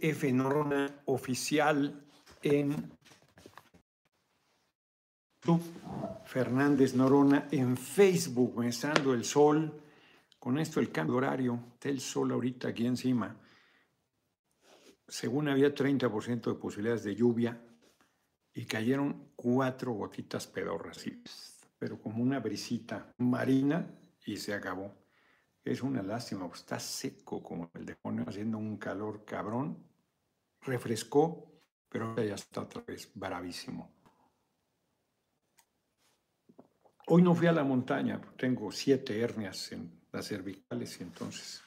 F. Norona oficial en Fernández Norona en Facebook, Estando el sol. Con esto el cambio horario, está el sol ahorita aquí encima. Según había 30% de posibilidades de lluvia y cayeron cuatro gotitas pedorras, pero como una brisita marina y se acabó. Es una lástima, está seco como el demonio, haciendo un calor cabrón. Refrescó, pero ya está otra vez bravísimo. Hoy no fui a la montaña, tengo siete hernias en las cervicales y entonces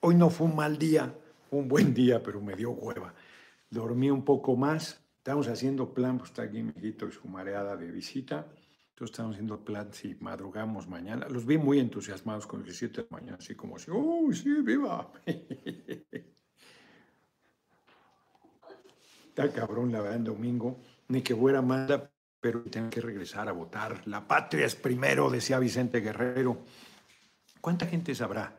hoy no fue un mal día, fue un buen día, pero me dio hueva. Dormí un poco más, estamos haciendo plan, pues está aquí mi hijito y su mareada de visita. Entonces estamos haciendo plan si madrugamos mañana. Los vi muy entusiasmados con el 7 de mañana, así como si, ¡oh, sí, viva! Está cabrón la verdad en domingo, ni que fuera manda, pero tengo que regresar a votar. La patria es primero, decía Vicente Guerrero. ¿Cuánta gente sabrá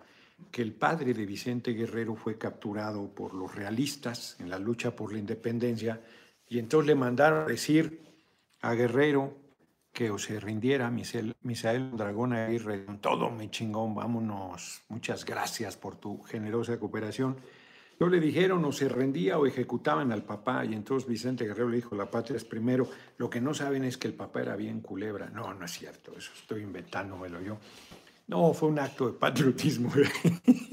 que el padre de Vicente Guerrero fue capturado por los realistas en la lucha por la independencia y entonces le mandaron a decir a Guerrero que o se rindiera, Misael, Misael Dragón Aguirre, todo mi chingón, vámonos, muchas gracias por tu generosa cooperación. No le dijeron o se rendía o ejecutaban al papá y entonces Vicente Guerrero le dijo, la patria es primero. Lo que no saben es que el papá era bien culebra. No, no es cierto, eso estoy inventándomelo yo. No, fue un acto de patriotismo.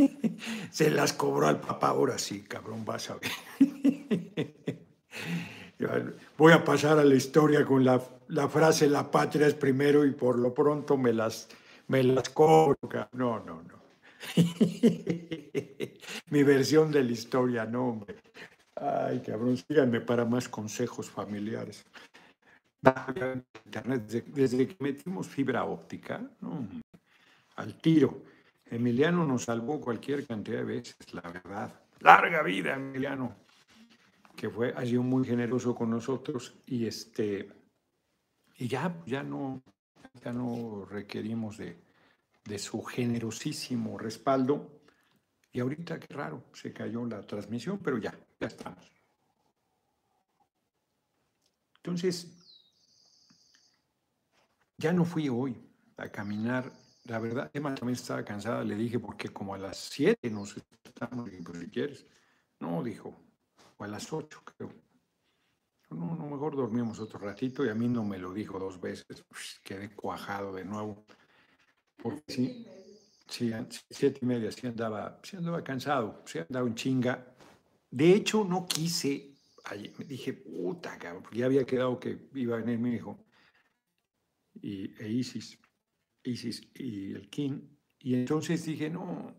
se las cobró al papá, ahora sí, cabrón, vas a ver. Voy a pasar a la historia con la, frase la patria es primero y por lo pronto me las, me las cobro. No, no, no. Mi versión de la historia, no, hombre. Ay, cabrón, síganme para más consejos familiares. Internet, desde, que metimos fibra óptica, al tiro. Emiliano nos salvó cualquier cantidad de veces, la verdad. Larga vida, Emiliano, que fue, ha sido muy generoso con nosotros y este, y ya, ya no, ya no requerimos de, de su generosísimo respaldo. Y ahorita, qué raro, se cayó la transmisión, pero ya, ya estamos. Entonces, ya no fui hoy a caminar. La verdad, Emma también estaba cansada, le dije, porque como a las 7 nos estamos, pues si quieres. No, dijo, a las 8 creo. No, no, mejor dormimos otro ratito y a mí no me lo dijo dos veces. quedé cuajado de nuevo. Porque sí, sí, siete y media, sí andaba, sí andaba cansado, sí andaba en chinga. De hecho, no quise, me dije, puta, cabrón, porque ya había quedado que iba a venir mi hijo y, e Isis, Isis y el King. Y entonces dije, no,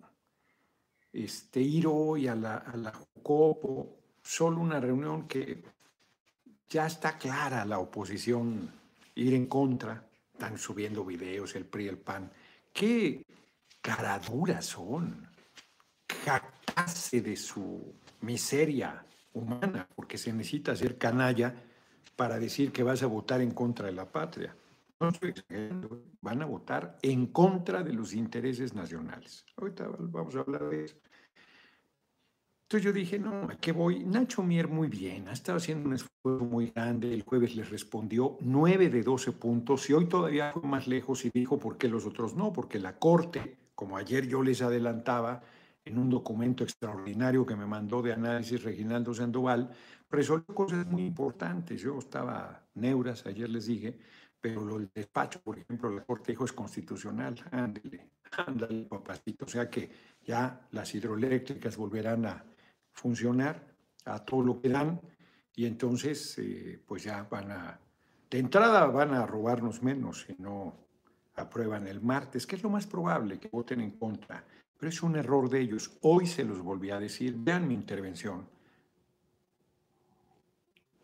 este, ir hoy a la, a la Jocopo, solo una reunión que ya está clara la oposición, ir en contra, están subiendo videos, el PRI, el PAN qué caraduras son, jactarse de su miseria humana, porque se necesita ser canalla para decir que vas a votar en contra de la patria. No van a votar en contra de los intereses nacionales. Ahorita vamos a hablar de eso. Entonces yo dije, no, ¿a qué voy? Nacho Mier muy bien, ha estado haciendo un esfuerzo muy grande, el jueves les respondió 9 de 12 puntos y hoy todavía fue más lejos y dijo por qué los otros no, porque la Corte, como ayer yo les adelantaba en un documento extraordinario que me mandó de análisis Reginaldo Sandoval, resolvió cosas muy importantes. Yo estaba neuras, ayer les dije, pero del despacho, por ejemplo, la Corte dijo es constitucional, ándale, ándale, papacito, o sea que ya las hidroeléctricas volverán a funcionar a todo lo que dan y entonces eh, pues ya van a, de entrada van a robarnos menos si no aprueban el martes, que es lo más probable que voten en contra, pero es un error de ellos. Hoy se los volví a decir, vean mi intervención,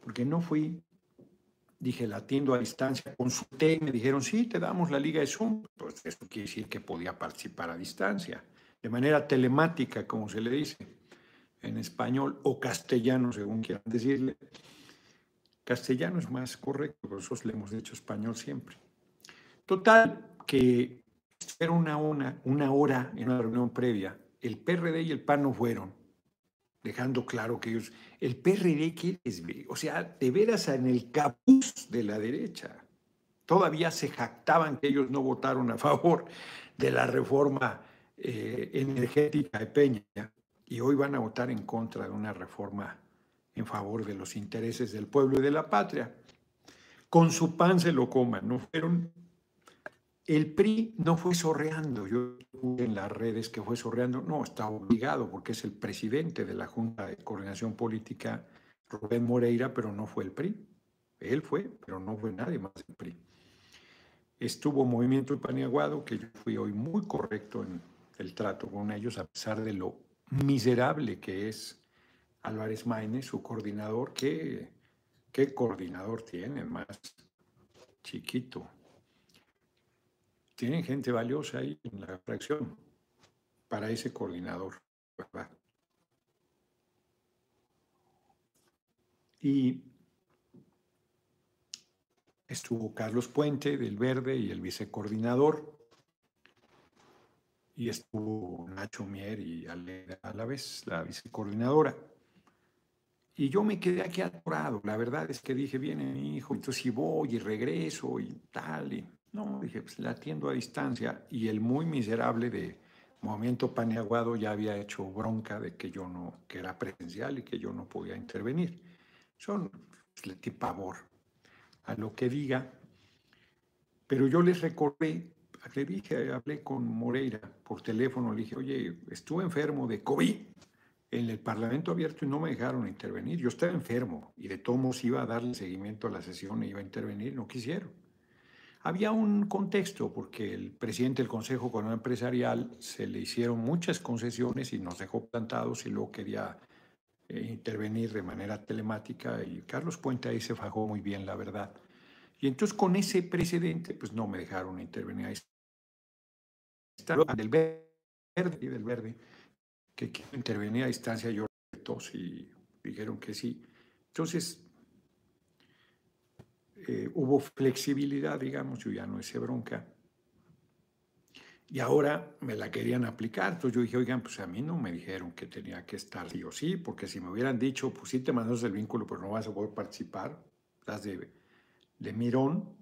porque no fui, dije, la atiendo a distancia, consulté y me dijeron, sí, te damos la liga de Zoom, pues eso quiere decir que podía participar a distancia, de manera telemática, como se le dice en español o castellano, según quieran decirle. Castellano es más correcto, pero nosotros le hemos dicho español siempre. Total, que era una, una, una hora en una reunión previa. El PRD y el PAN no fueron. dejando claro que ellos, el PRD, ¿qué les ve? O sea, de veras en el capuz de la derecha. Todavía se jactaban que ellos no votaron a favor de la reforma eh, energética de Peña y hoy van a votar en contra de una reforma en favor de los intereses del pueblo y de la patria. Con su pan se lo coman, no fueron el PRI no fue sorreando, yo en las redes que fue sorreando, no, está obligado porque es el presidente de la Junta de Coordinación Política, Rubén Moreira, pero no fue el PRI. Él fue, pero no fue nadie más del PRI. Estuvo Movimiento Paniaguado, que yo fui hoy muy correcto en el trato con ellos, a pesar de lo miserable que es Álvarez Maínez, su coordinador. ¿Qué, coordinador tiene? Más chiquito tienen gente valiosa ahí en la fracción para ese coordinador. Y estuvo Carlos Puente del Verde y el vicecoordinador, y estuvo Nacho Mier y Ale a la vez, la vicecoordinadora. Y yo me quedé aquí atorado. La verdad es que dije, viene mi hijo, entonces si voy y regreso y tal. Y no, dije, pues la atiendo a distancia y el muy miserable de Movimiento Paneaguado ya había hecho bronca de que yo no, que era presencial y que yo no podía intervenir. Son, pues, le di pavor a lo que diga. Pero yo les recordé, le dije, hablé con Moreira por teléfono, le dije, oye, estuve enfermo de COVID en el Parlamento abierto y no me dejaron intervenir. Yo estaba enfermo y de todos modos iba a darle seguimiento a la sesión e iba a intervenir, no quisieron. Había un contexto porque el presidente del Consejo Económico Empresarial se le hicieron muchas concesiones y nos dejó plantados y luego quería eh, intervenir de manera telemática y Carlos Puente ahí se fajó muy bien, la verdad. Y entonces con ese precedente, pues no me dejaron intervenir. Ahí del verde y del verde, que intervenía a distancia, yo y dijeron que sí. Entonces, eh, hubo flexibilidad, digamos, yo ya no hice bronca. Y ahora me la querían aplicar. Entonces yo dije, oigan, pues a mí no me dijeron que tenía que estar sí o sí, porque si me hubieran dicho, pues sí te mandas el vínculo, pero no vas a poder participar, estás de, de mirón,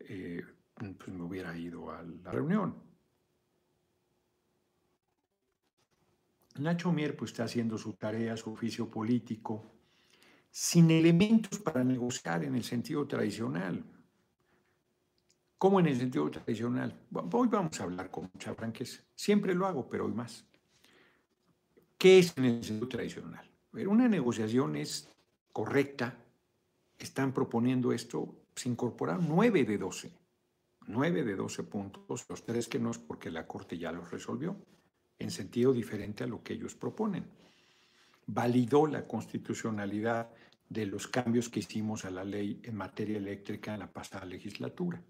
eh, pues me hubiera ido a la reunión. Nacho Mier pues está haciendo su tarea, su oficio político, sin elementos para negociar en el sentido tradicional. ¿Cómo en el sentido tradicional? Hoy vamos a hablar con mucha franqueza. Siempre lo hago, pero hoy más. ¿Qué es en el sentido tradicional? Una negociación es correcta. Están proponiendo esto, se incorporar 9 de 12. 9 de 12 puntos, los tres que no es porque la Corte ya los resolvió, en sentido diferente a lo que ellos proponen validó la constitucionalidad de los cambios que hicimos a la ley en materia eléctrica en la pasada legislatura.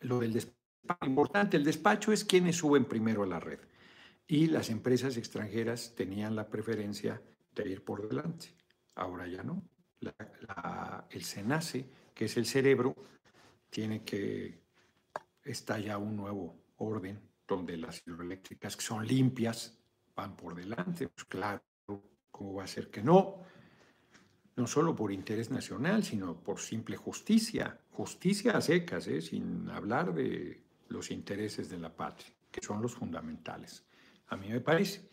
Lo del despacho, importante, el despacho es quienes suben primero a la red y las empresas extranjeras tenían la preferencia de ir por delante. Ahora ya no. el SENACE, que es el cerebro, tiene que, está ya un nuevo orden donde las hidroeléctricas que son limpias van por delante. Pues claro, ¿Cómo va a ser que no? No solo por interés nacional, sino por simple justicia. Justicia a secas, ¿eh? sin hablar de los intereses de la patria, que son los fundamentales, a mí me parece.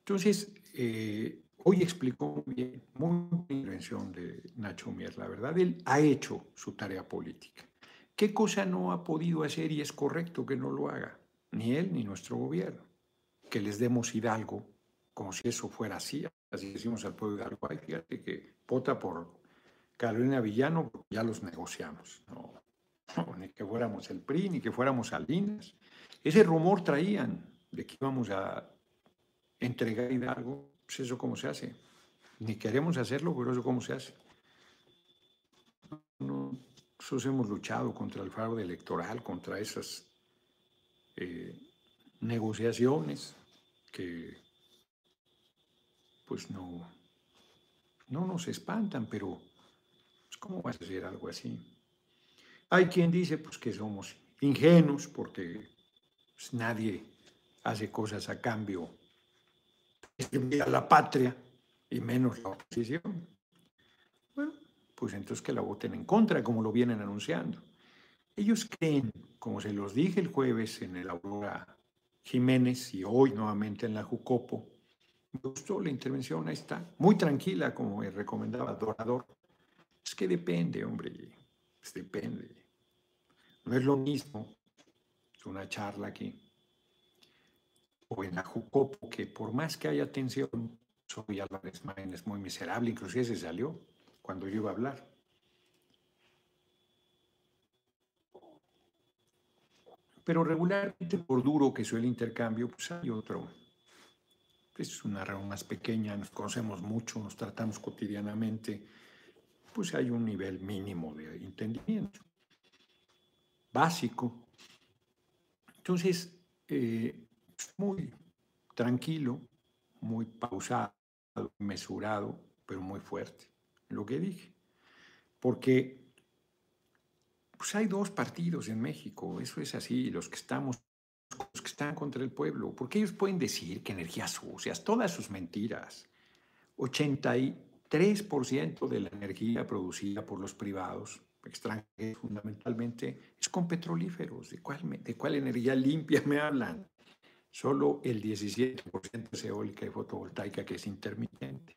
Entonces, eh, hoy explicó muy bien, muy intervención de Nacho Mier, la verdad, él ha hecho su tarea política. ¿Qué cosa no ha podido hacer y es correcto que no lo haga? Ni él ni nuestro gobierno. Que les demos Hidalgo, como si eso fuera así, así decimos al pueblo de Uruguay, fíjate que vota por Carolina Villano, ya los negociamos. No, ni que fuéramos el PRI, ni que fuéramos Salinas. Ese rumor traían de que íbamos a entregar Hidalgo, pues eso cómo se hace. Ni queremos hacerlo, pero eso cómo se hace. nosotros hemos luchado contra el fraude electoral, contra esas eh, negociaciones que pues no, no nos espantan, pero pues, ¿cómo vas a hacer algo así? Hay quien dice pues que somos ingenuos porque pues, nadie hace cosas a cambio a la patria y menos la oposición. Bueno, pues entonces que la voten en contra, como lo vienen anunciando. Ellos creen, como se los dije el jueves en el Aurora Jiménez y hoy nuevamente en la Jucopo, me gustó la intervención, ahí está, muy tranquila, como me recomendaba Dorador. Es que depende, hombre, depende. No es lo mismo, una charla aquí, o en la Jucopo, que por más que haya tensión, soy Álvarez Maín es muy miserable, inclusive se salió cuando yo iba a hablar. Pero regularmente, por duro que sea el intercambio, pues hay otro. Es una reunión más pequeña, nos conocemos mucho, nos tratamos cotidianamente, pues hay un nivel mínimo de entendimiento, básico. Entonces, eh, muy tranquilo, muy pausado, mesurado, pero muy fuerte, lo que dije. Porque pues hay dos partidos en México, eso es así, los que estamos los que están contra el pueblo, porque ellos pueden decir que energías sucias, todas sus mentiras. 83% de la energía producida por los privados extranjeros fundamentalmente es con petrolíferos. ¿De cuál, de cuál energía limpia me hablan? Solo el 17% es eólica y fotovoltaica que es intermitente.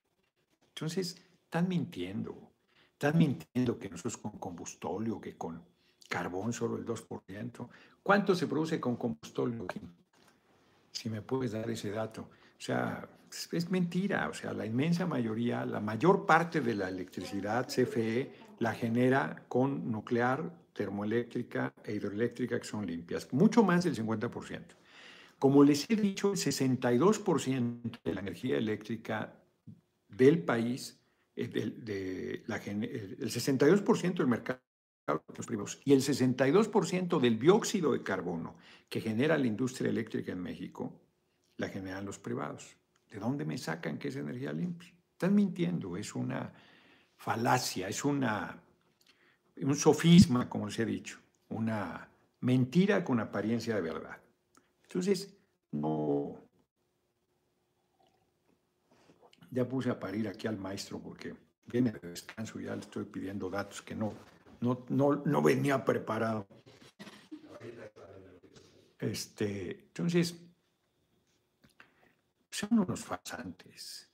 Entonces, están mintiendo. Están mintiendo que nosotros con combustóleo, que con carbón solo el 2%. ¿Cuánto se produce con combustóleo? Si me puedes dar ese dato. O sea, es mentira. O sea, la inmensa mayoría, la mayor parte de la electricidad CFE la genera con nuclear, termoeléctrica e hidroeléctrica que son limpias. Mucho más del 50%. Como les he dicho, el 62% de la energía eléctrica del país, eh, de, la, el 62% del mercado y el 62% del dióxido de carbono que genera la industria eléctrica en México, la generan los privados. ¿De dónde me sacan que es energía limpia? Están mintiendo, es una falacia, es una, un sofisma, como les he dicho, una mentira con apariencia de verdad. Entonces, no... Ya puse a parir aquí al maestro porque viene de descanso, ya le estoy pidiendo datos que no, no, no, no venía preparado. Este, entonces, son unos farsantes.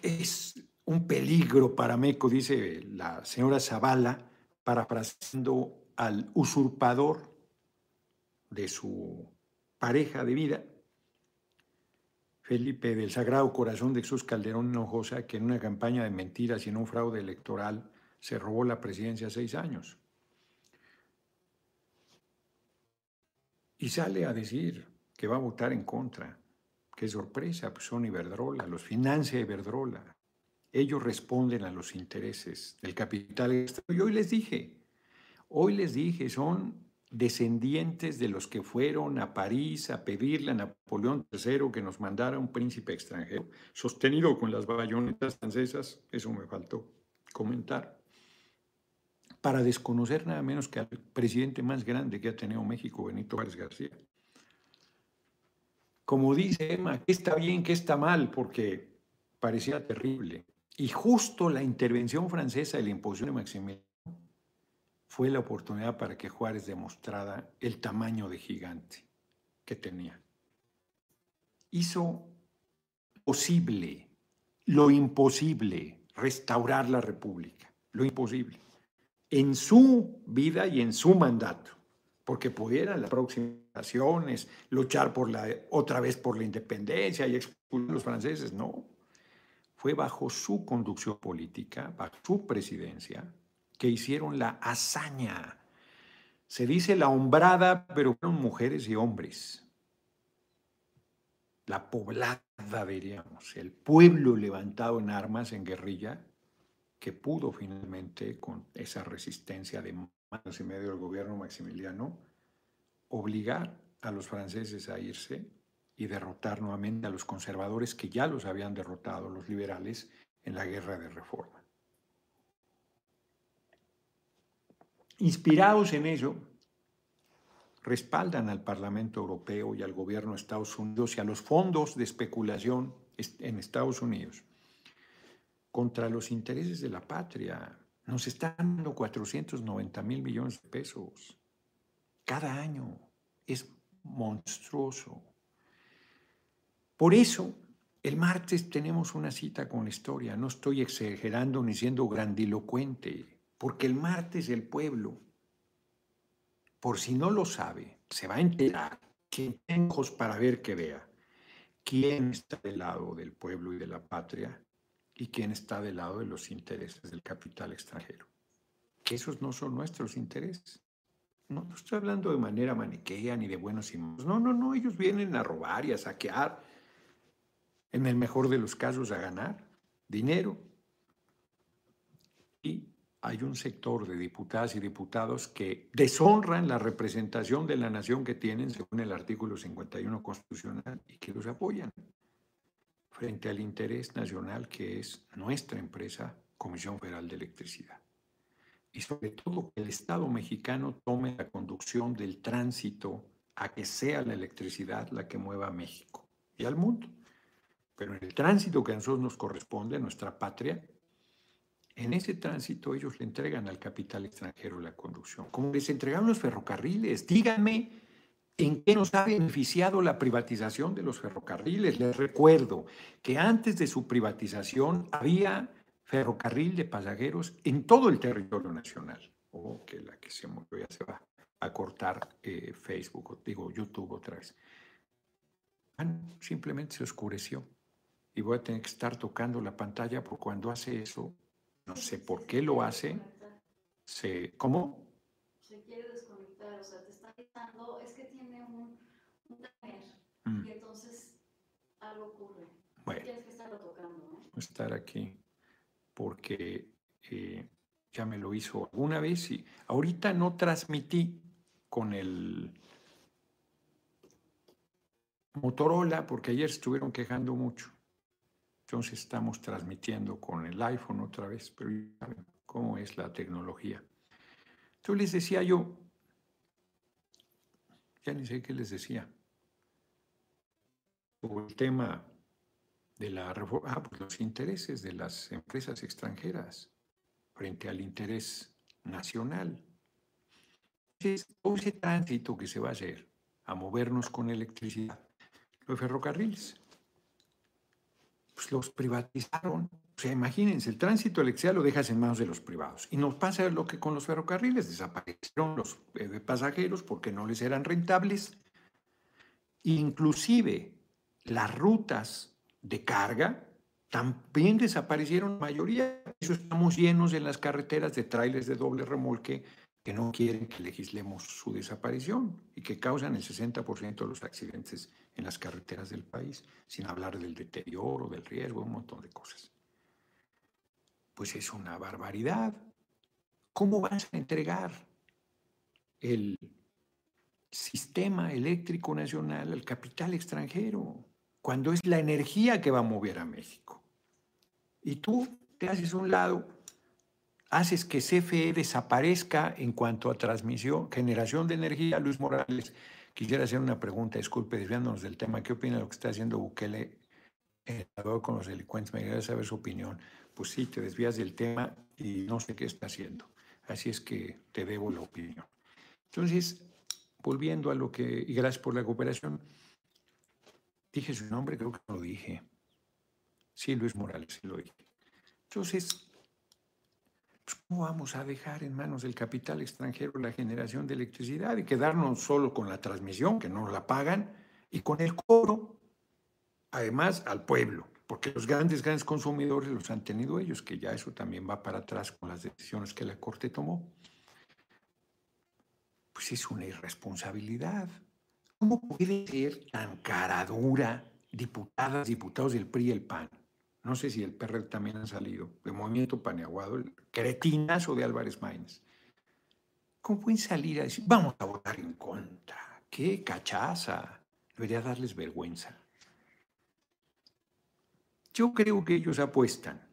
Es un peligro para México, dice la señora Zavala, parafraseando al usurpador de su pareja de vida, Felipe del Sagrado Corazón de Jesús Calderón Hinojosa, que en una campaña de mentiras y en un fraude electoral se robó la presidencia seis años. Y sale a decir que va a votar en contra. Qué sorpresa, pues son Iberdrola, los financia Iberdrola. Ellos responden a los intereses del capital. Y hoy les dije, hoy les dije, son descendientes de los que fueron a París a pedirle a Napoleón III que nos mandara un príncipe extranjero, sostenido con las bayonetas francesas, eso me faltó comentar, para desconocer nada menos que al presidente más grande que ha tenido México, Benito Juárez García. Como dice Emma, ¿qué está bien, qué está mal? Porque parecía terrible. Y justo la intervención francesa y la imposición de Maximiliano fue la oportunidad para que Juárez demostrara el tamaño de gigante que tenía. Hizo posible, lo imposible, restaurar la República, lo imposible, en su vida y en su mandato, porque pudieran las aproximaciones, luchar por la, otra vez por la independencia y expulsar a los franceses, no. Fue bajo su conducción política, bajo su presidencia, que hicieron la hazaña. Se dice la hombrada, pero fueron mujeres y hombres. La poblada, diríamos, el pueblo levantado en armas, en guerrilla, que pudo finalmente, con esa resistencia de manos y medio del gobierno maximiliano, obligar a los franceses a irse y derrotar nuevamente a los conservadores que ya los habían derrotado, los liberales, en la guerra de reforma. Inspirados en ello, respaldan al Parlamento Europeo y al gobierno de Estados Unidos y a los fondos de especulación en Estados Unidos contra los intereses de la patria. Nos están dando 490 mil millones de pesos cada año. Es monstruoso. Por eso, el martes tenemos una cita con la historia. No estoy exagerando ni siendo grandilocuente, porque el martes el pueblo, por si no lo sabe, se va a enterar. Quien tenga ojos para ver que vea quién está del lado del pueblo y de la patria y quién está del lado de los intereses del capital extranjero. Que esos no son nuestros intereses. No, estoy hablando de manera maniquea ni de buenos y malos. No, no, no, ellos vienen a robar y a saquear, en el mejor de los casos a ganar dinero. Y hay un sector de diputadas y diputados que deshonran la representación de la nación que tienen según el artículo 51 constitucional y que los apoyan frente al interés nacional que es nuestra empresa, Comisión Federal de Electricidad. Y sobre todo que el Estado mexicano tome la conducción del tránsito a que sea la electricidad la que mueva a México y al mundo. Pero en el tránsito que a nosotros nos corresponde, nuestra patria, en ese tránsito ellos le entregan al capital extranjero la conducción. Como les entregaron los ferrocarriles, díganme ¿En qué nos ha beneficiado la privatización de los ferrocarriles? Les recuerdo que antes de su privatización había ferrocarril de pasajeros en todo el territorio nacional. Oh, que la que se movió ya se va a cortar eh, Facebook, digo YouTube otra vez. simplemente se oscureció y voy a tener que estar tocando la pantalla porque cuando hace eso, no sé por qué lo hace, se, ¿cómo? Se quiere desconectar, o sea, te está quitando, es que Mm. Y entonces algo ocurre. Bueno, Tienes que estarlo tocando, Estar aquí, porque eh, ya me lo hizo alguna vez y ahorita no transmití con el Motorola porque ayer estuvieron quejando mucho. Entonces estamos transmitiendo con el iPhone otra vez, pero ya saben cómo es la tecnología. Entonces les decía yo, ya ni sé qué les decía el tema de la reforma, ah, pues los intereses de las empresas extranjeras frente al interés nacional. Entonces, todo ese tránsito que se va a hacer a movernos con electricidad, los ferrocarriles, pues los privatizaron. O sea, imagínense, el tránsito electricidad lo dejas en manos de los privados. Y nos pasa lo que con los ferrocarriles, desaparecieron los eh, pasajeros porque no les eran rentables. Inclusive las rutas de carga también desaparecieron la mayoría. Eso estamos llenos en las carreteras de trailers de doble remolque que no quieren que legislemos su desaparición y que causan el 60% de los accidentes en las carreteras del país, sin hablar del deterioro, del riesgo, un montón de cosas. Pues es una barbaridad. ¿Cómo vas a entregar el sistema eléctrico nacional al capital extranjero? Cuando es la energía que va a mover a México. Y tú te haces un lado, haces que CFE desaparezca en cuanto a transmisión, generación de energía. Luis Morales, quisiera hacer una pregunta, disculpe, desviándonos del tema. ¿Qué opina de lo que está haciendo Bukele con los delincuentes? Me gustaría saber su opinión. Pues sí, te desvías del tema y no sé qué está haciendo. Así es que te debo la opinión. Entonces, volviendo a lo que, y gracias por la cooperación, Dije su nombre, creo que lo dije. Sí, Luis Morales, sí lo dije. Entonces, pues, ¿cómo vamos a dejar en manos del capital extranjero la generación de electricidad y quedarnos solo con la transmisión, que no la pagan, y con el cobro, además, al pueblo? Porque los grandes, grandes consumidores los han tenido ellos, que ya eso también va para atrás con las decisiones que la Corte tomó. Pues es una irresponsabilidad. ¿Cómo puede ser tan caradura diputadas, diputados del PRI y el PAN? No sé si el PRD también han salido, de Movimiento Paneaguado, el cretinazo de Álvarez Maínez. ¿Cómo pueden salir a decir, vamos a votar en contra? ¡Qué cachaza! Debería darles vergüenza. Yo creo que ellos apuestan,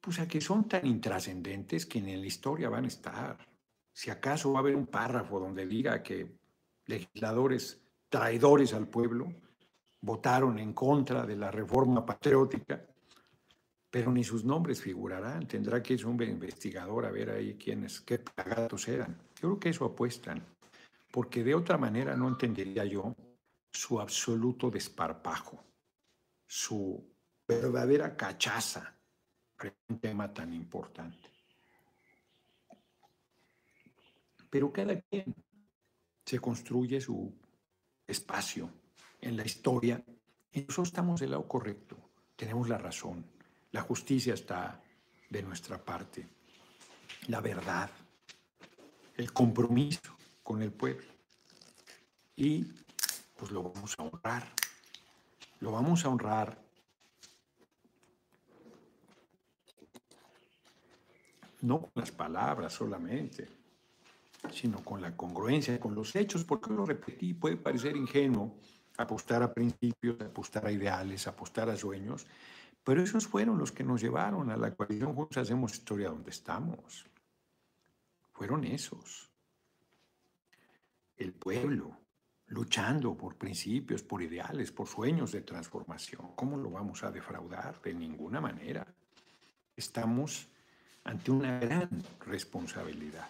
pues a que son tan intrascendentes que en la historia van a estar. Si acaso va a haber un párrafo donde diga que legisladores traidores al pueblo, votaron en contra de la reforma patriótica, pero ni sus nombres figurarán. Tendrá que ir un investigador a ver ahí quiénes, qué pagados eran. Yo creo que eso apuestan, porque de otra manera no entendería yo su absoluto desparpajo, su verdadera cachaza para un tema tan importante. Pero cada quien se construye su espacio en la historia. Y nosotros estamos del lado correcto, tenemos la razón, la justicia está de nuestra parte, la verdad, el compromiso con el pueblo. Y pues lo vamos a honrar, lo vamos a honrar. No con las palabras solamente, sino con la congruencia, con los hechos, porque lo repetí, puede parecer ingenuo apostar a principios, apostar a ideales, apostar a sueños, pero esos fueron los que nos llevaron a la coalición Juntos Hacemos Historia donde estamos. Fueron esos. El pueblo luchando por principios, por ideales, por sueños de transformación. ¿Cómo lo vamos a defraudar? De ninguna manera. Estamos ante una gran responsabilidad.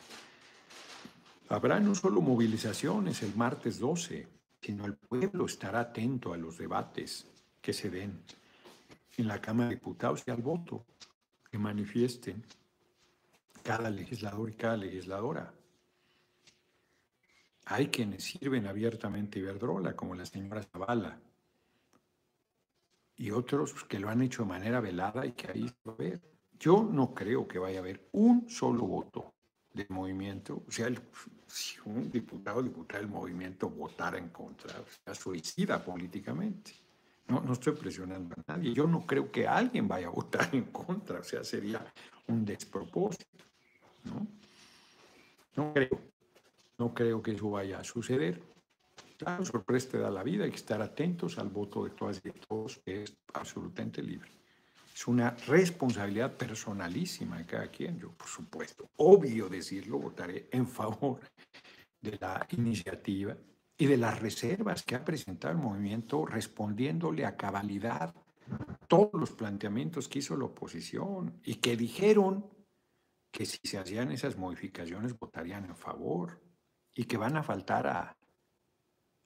Habrá no solo movilizaciones el martes 12, sino el pueblo estará atento a los debates que se den en la Cámara de Diputados y al voto que manifiesten cada legislador y cada legisladora. Hay quienes sirven abiertamente Iberdrola, como la señora Zavala, y otros que lo han hecho de manera velada y que ahí va a ver. Yo no creo que vaya a haber un solo voto del movimiento, o sea, si un diputado o diputada del movimiento votara en contra, sea, suicida políticamente. No, no estoy presionando a nadie. Yo no creo que alguien vaya a votar en contra, o sea, sería un despropósito. ¿no? no creo, no creo que eso vaya a suceder. Claro, sorpresa te da la vida, hay que estar atentos al voto de todas y de todos, que es absolutamente libre. Es una responsabilidad personalísima de cada quien. Yo, por supuesto, obvio decirlo, votaré en favor de la iniciativa y de las reservas que ha presentado el movimiento respondiéndole a cabalidad todos los planteamientos que hizo la oposición y que dijeron que si se hacían esas modificaciones votarían en favor y que van a faltar a,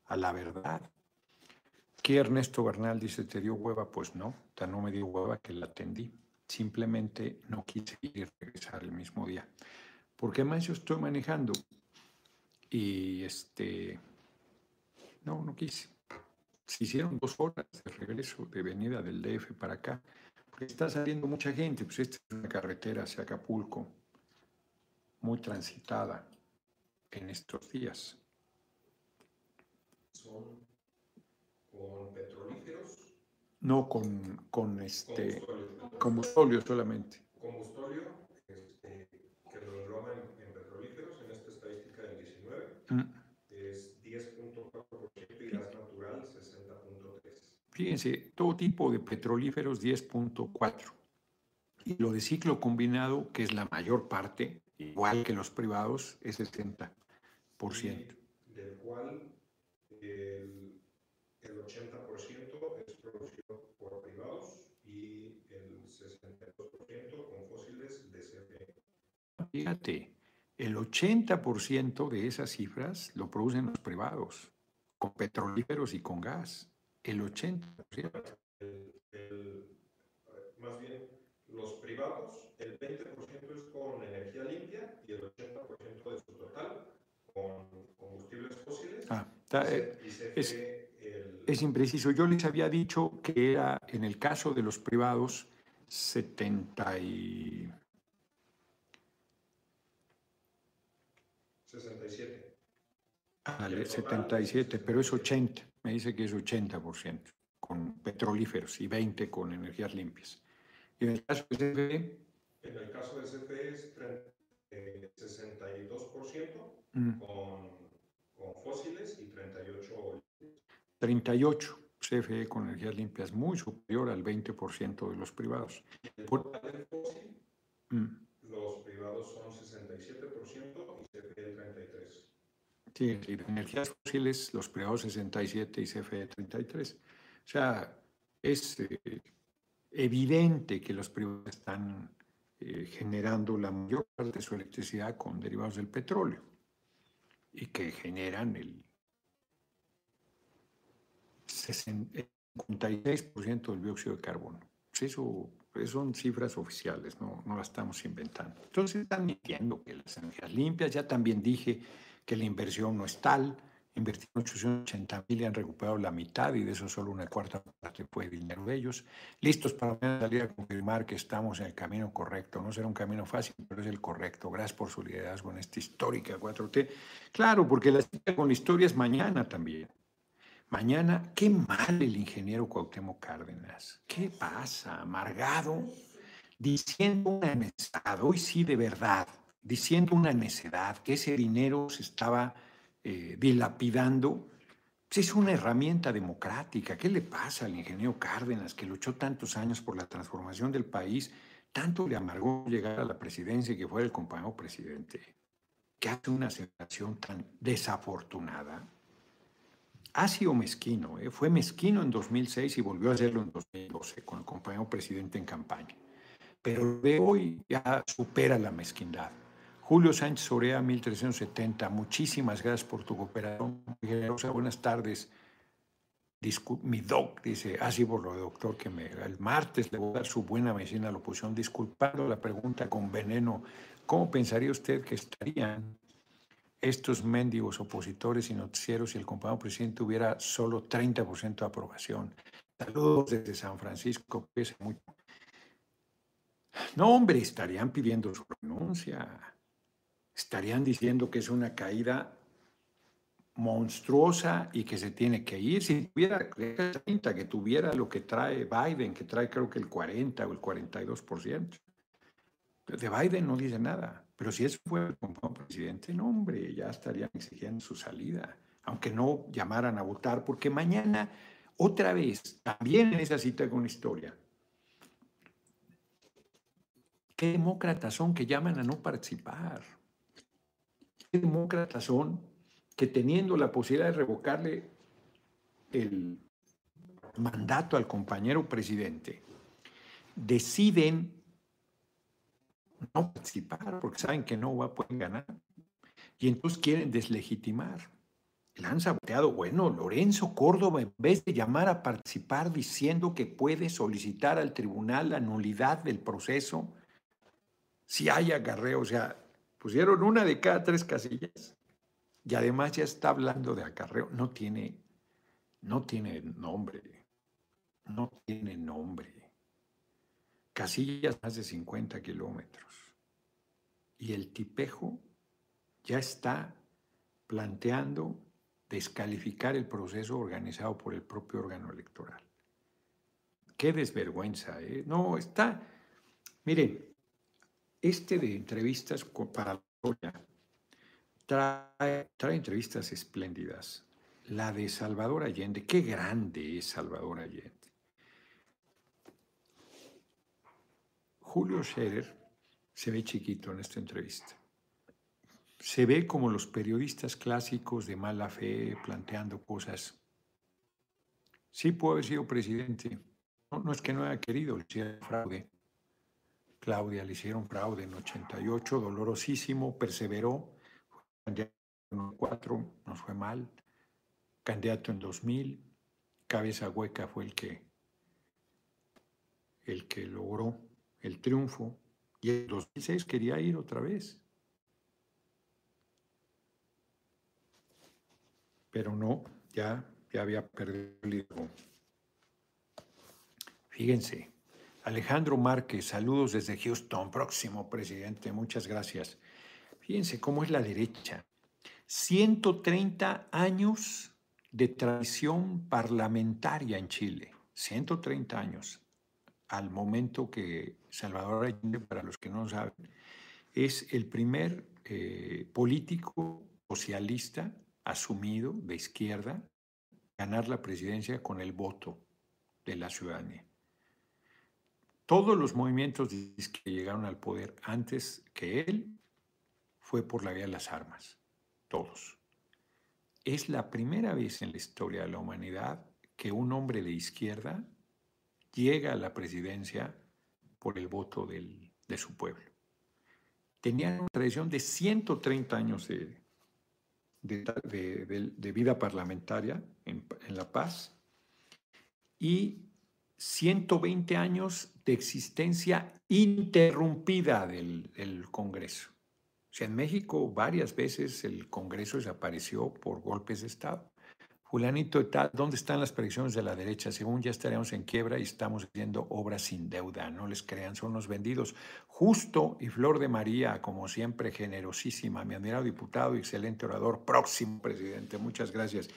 a la verdad. ¿Qué Ernesto Bernal dice, te dio hueva? Pues no, tan no me dio hueva que la atendí. Simplemente no quise ir y regresar el mismo día. Porque además yo estoy manejando. Y este, no, no quise. Se hicieron dos horas de regreso de venida del DF para acá. Porque está saliendo mucha gente. Pues esta es una carretera hacia Acapulco muy transitada en estos días. Son con petrolíferos. No con, con este combustóleo solamente. Combustóleo, este, que lo engloba en, petrolíferos, en esta estadística del 19, mm. es 10.4% y gas natural 60.3%. Fíjense, todo tipo de petrolíferos 10.4%. Y lo de ciclo combinado, que es la mayor parte, igual que los privados, es 60%. del cual el 80% es producido por privados y el 62% con fósiles de CFE. Fíjate, el 80% de esas cifras lo producen los privados, con petrolíferos y con gas. El 80%. más bien, los privados, el 20% es con energía limpia y el 80% de su total con combustibles fósiles. Ah, eh, es, es impreciso. Yo les había dicho que era, en el caso de los privados, 70 y... 67. Ah, 77, pero es 80. Me dice que es 80% con petrolíferos y 20 con energías limpias. Y en el caso de CFE... En el caso de CFE es 62% mm. con, con, fósiles y 38 38 CFE con energías limpias, muy superior al 20% de los privados. Mm. Los privados son 67% y CFE el 33%. Sí, de energías fósiles, los privados 67 y CFE 33. O sea, es eh, evidente que los privados están eh, generando la mayor parte de su electricidad con derivados del petróleo y que generan el 56% del dióxido de carbono. Eso son cifras oficiales, no, no las estamos inventando. Entonces están mintiendo que las energías limpias, ya también dije que la inversión no es tal, invertieron 880 mil y han recuperado la mitad y de eso solo una cuarta parte fue dinero de ellos. Listos para salir a confirmar que estamos en el camino correcto. No será un camino fácil, pero es el correcto. Gracias por su liderazgo en esta histórica 4T. Claro, porque la con la historia es mañana también. Mañana, qué mal el ingeniero Cuauhtémoc Cárdenas. ¿Qué pasa? Amargado, diciendo una necedad, hoy sí de verdad, diciendo una necedad, que ese dinero se estaba eh, dilapidando. Pues es una herramienta democrática. ¿Qué le pasa al ingeniero Cárdenas, que luchó tantos años por la transformación del país? Tanto le amargó llegar a la presidencia y que fuera el compañero presidente. que hace una aceptación tan desafortunada? Ha sido mezquino. ¿eh? Fue mezquino en 2006 y volvió a hacerlo en 2012 con el compañero presidente en campaña. Pero de hoy ya supera la mezquindad. Julio Sánchez Orea, 1370. Muchísimas gracias por tu cooperación. buenas tardes. mi doc dice, así ah, por lo de doctor, que me, el martes le voy a dar su buena medicina a la oposición, disculpando la pregunta con veneno. ¿Cómo pensaría usted que estarían estos mendigos opositores y noticieros si el compañero presidente tuviera solo 30% de aprobación. Saludos desde San Francisco. No, hombre, estarían pidiendo su renuncia. Estarían diciendo que es una caída monstruosa y que se tiene que ir. Si tuviera 30, que tuviera lo que trae Biden, que trae creo que el 40 o el 42%. De Biden no dice nada. Pero si eso fue como presidente, no, hombre, ya estarían exigiendo su salida, aunque no llamaran a votar, porque mañana, otra vez, también en esa cita con historia, ¿qué demócratas son que llaman a no participar? ¿Qué demócratas son que teniendo la posibilidad de revocarle el mandato al compañero presidente, deciden no participar porque saben que no pueden ganar. Y entonces quieren deslegitimar. La han saboteado. Bueno, Lorenzo Córdoba, en vez de llamar a participar diciendo que puede solicitar al tribunal la nulidad del proceso, si hay acarreo, o sea, pusieron una de cada tres casillas. Y además ya está hablando de acarreo. No tiene, no tiene nombre. No tiene nombre. Casillas más de 50 kilómetros y el tipejo ya está planteando descalificar el proceso organizado por el propio órgano electoral. Qué desvergüenza, ¿eh? No, está... Miren, este de entrevistas para la trae, trae entrevistas espléndidas. La de Salvador Allende, qué grande es Salvador Allende. Julio Scherer se ve chiquito en esta entrevista. Se ve como los periodistas clásicos de mala fe planteando cosas. Sí puede haber sido presidente. No, es que no haya querido, le hicieron fraude. Claudia le hicieron fraude en 88, dolorosísimo, perseveró. Candidato en 2004, nos fue mal. Candidato en 2000, Cabeza Hueca fue el que, el que logró el triunfo. Y en 2006 quería ir otra vez. Pero no, ya, ya había perdido el liderazgo. Fíjense, Alejandro Márquez, saludos desde Houston, próximo presidente, muchas gracias. Fíjense cómo es la derecha. 130 años de tradición parlamentaria en Chile, 130 años al momento que Salvador Allende, para los que no saben, es el primer eh, político socialista asumido de izquierda ganar la presidencia con el voto de la ciudadanía. Todos los movimientos que llegaron al poder antes que él fue por la vía de las armas, todos. es la primera vez en la historia de la humanidad que un hombre de izquierda llega a la presidencia por el voto de su pueblo. Tenían una tradición de 130 años de, de, vida parlamentaria en, La Paz y 120 años de existencia interrumpida del, del, Congreso. O sea, en México varias veces el Congreso desapareció por golpes de Estado fulanito y tal, ¿dónde están las predicciones de la derecha? Según ya estaremos en quiebra y estamos haciendo obras sin deuda, no les crean, son los vendidos. Justo y Flor de María, como siempre, generosísima, mi admirado diputado y excelente orador, próximo presidente, muchas gracias.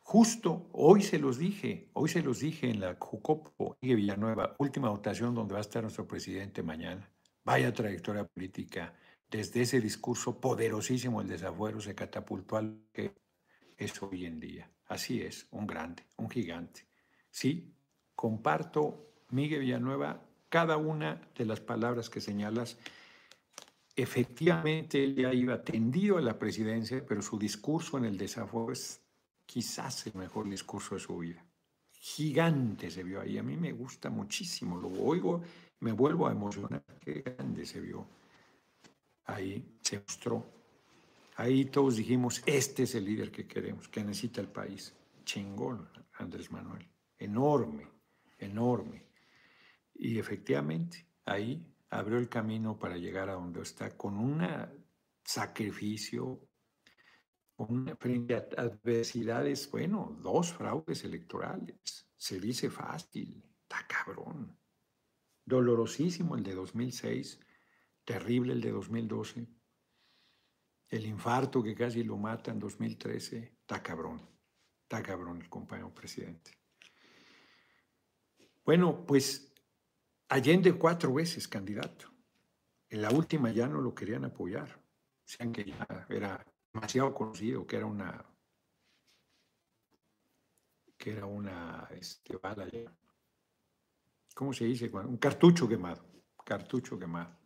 Justo, hoy se los dije, hoy se los dije en la Jucopo, y Villanueva, última votación donde va a estar nuestro presidente mañana. Vaya trayectoria política. Desde ese discurso poderosísimo, el desafuero se catapultó al que es hoy en día. Así es, un grande, un gigante. Sí, comparto, Miguel Villanueva, cada una de las palabras que señalas. Efectivamente, él ya iba tendido a la presidencia, pero su discurso en el desafío es quizás el mejor discurso de su vida. Gigante se vio ahí. A mí me gusta muchísimo. Lo oigo, me vuelvo a emocionar. Qué grande se vio ahí. Se mostró Ahí todos dijimos, este es el líder que queremos, que necesita el país. Chingón, Andrés Manuel. Enorme, enorme. Y efectivamente, ahí abrió el camino para llegar a donde está, con un sacrificio, con frente a adversidades, bueno, dos fraudes electorales. Se dice fácil, está cabrón. Dolorosísimo el de 2006, terrible el de 2012 el infarto que casi lo mata en 2013, está cabrón, está cabrón el compañero presidente. Bueno, pues Allende cuatro veces candidato. En la última ya no lo querían apoyar. Decían que ya era demasiado conocido, que era una que era una este, bala ¿Cómo se dice? Un cartucho quemado. Cartucho quemado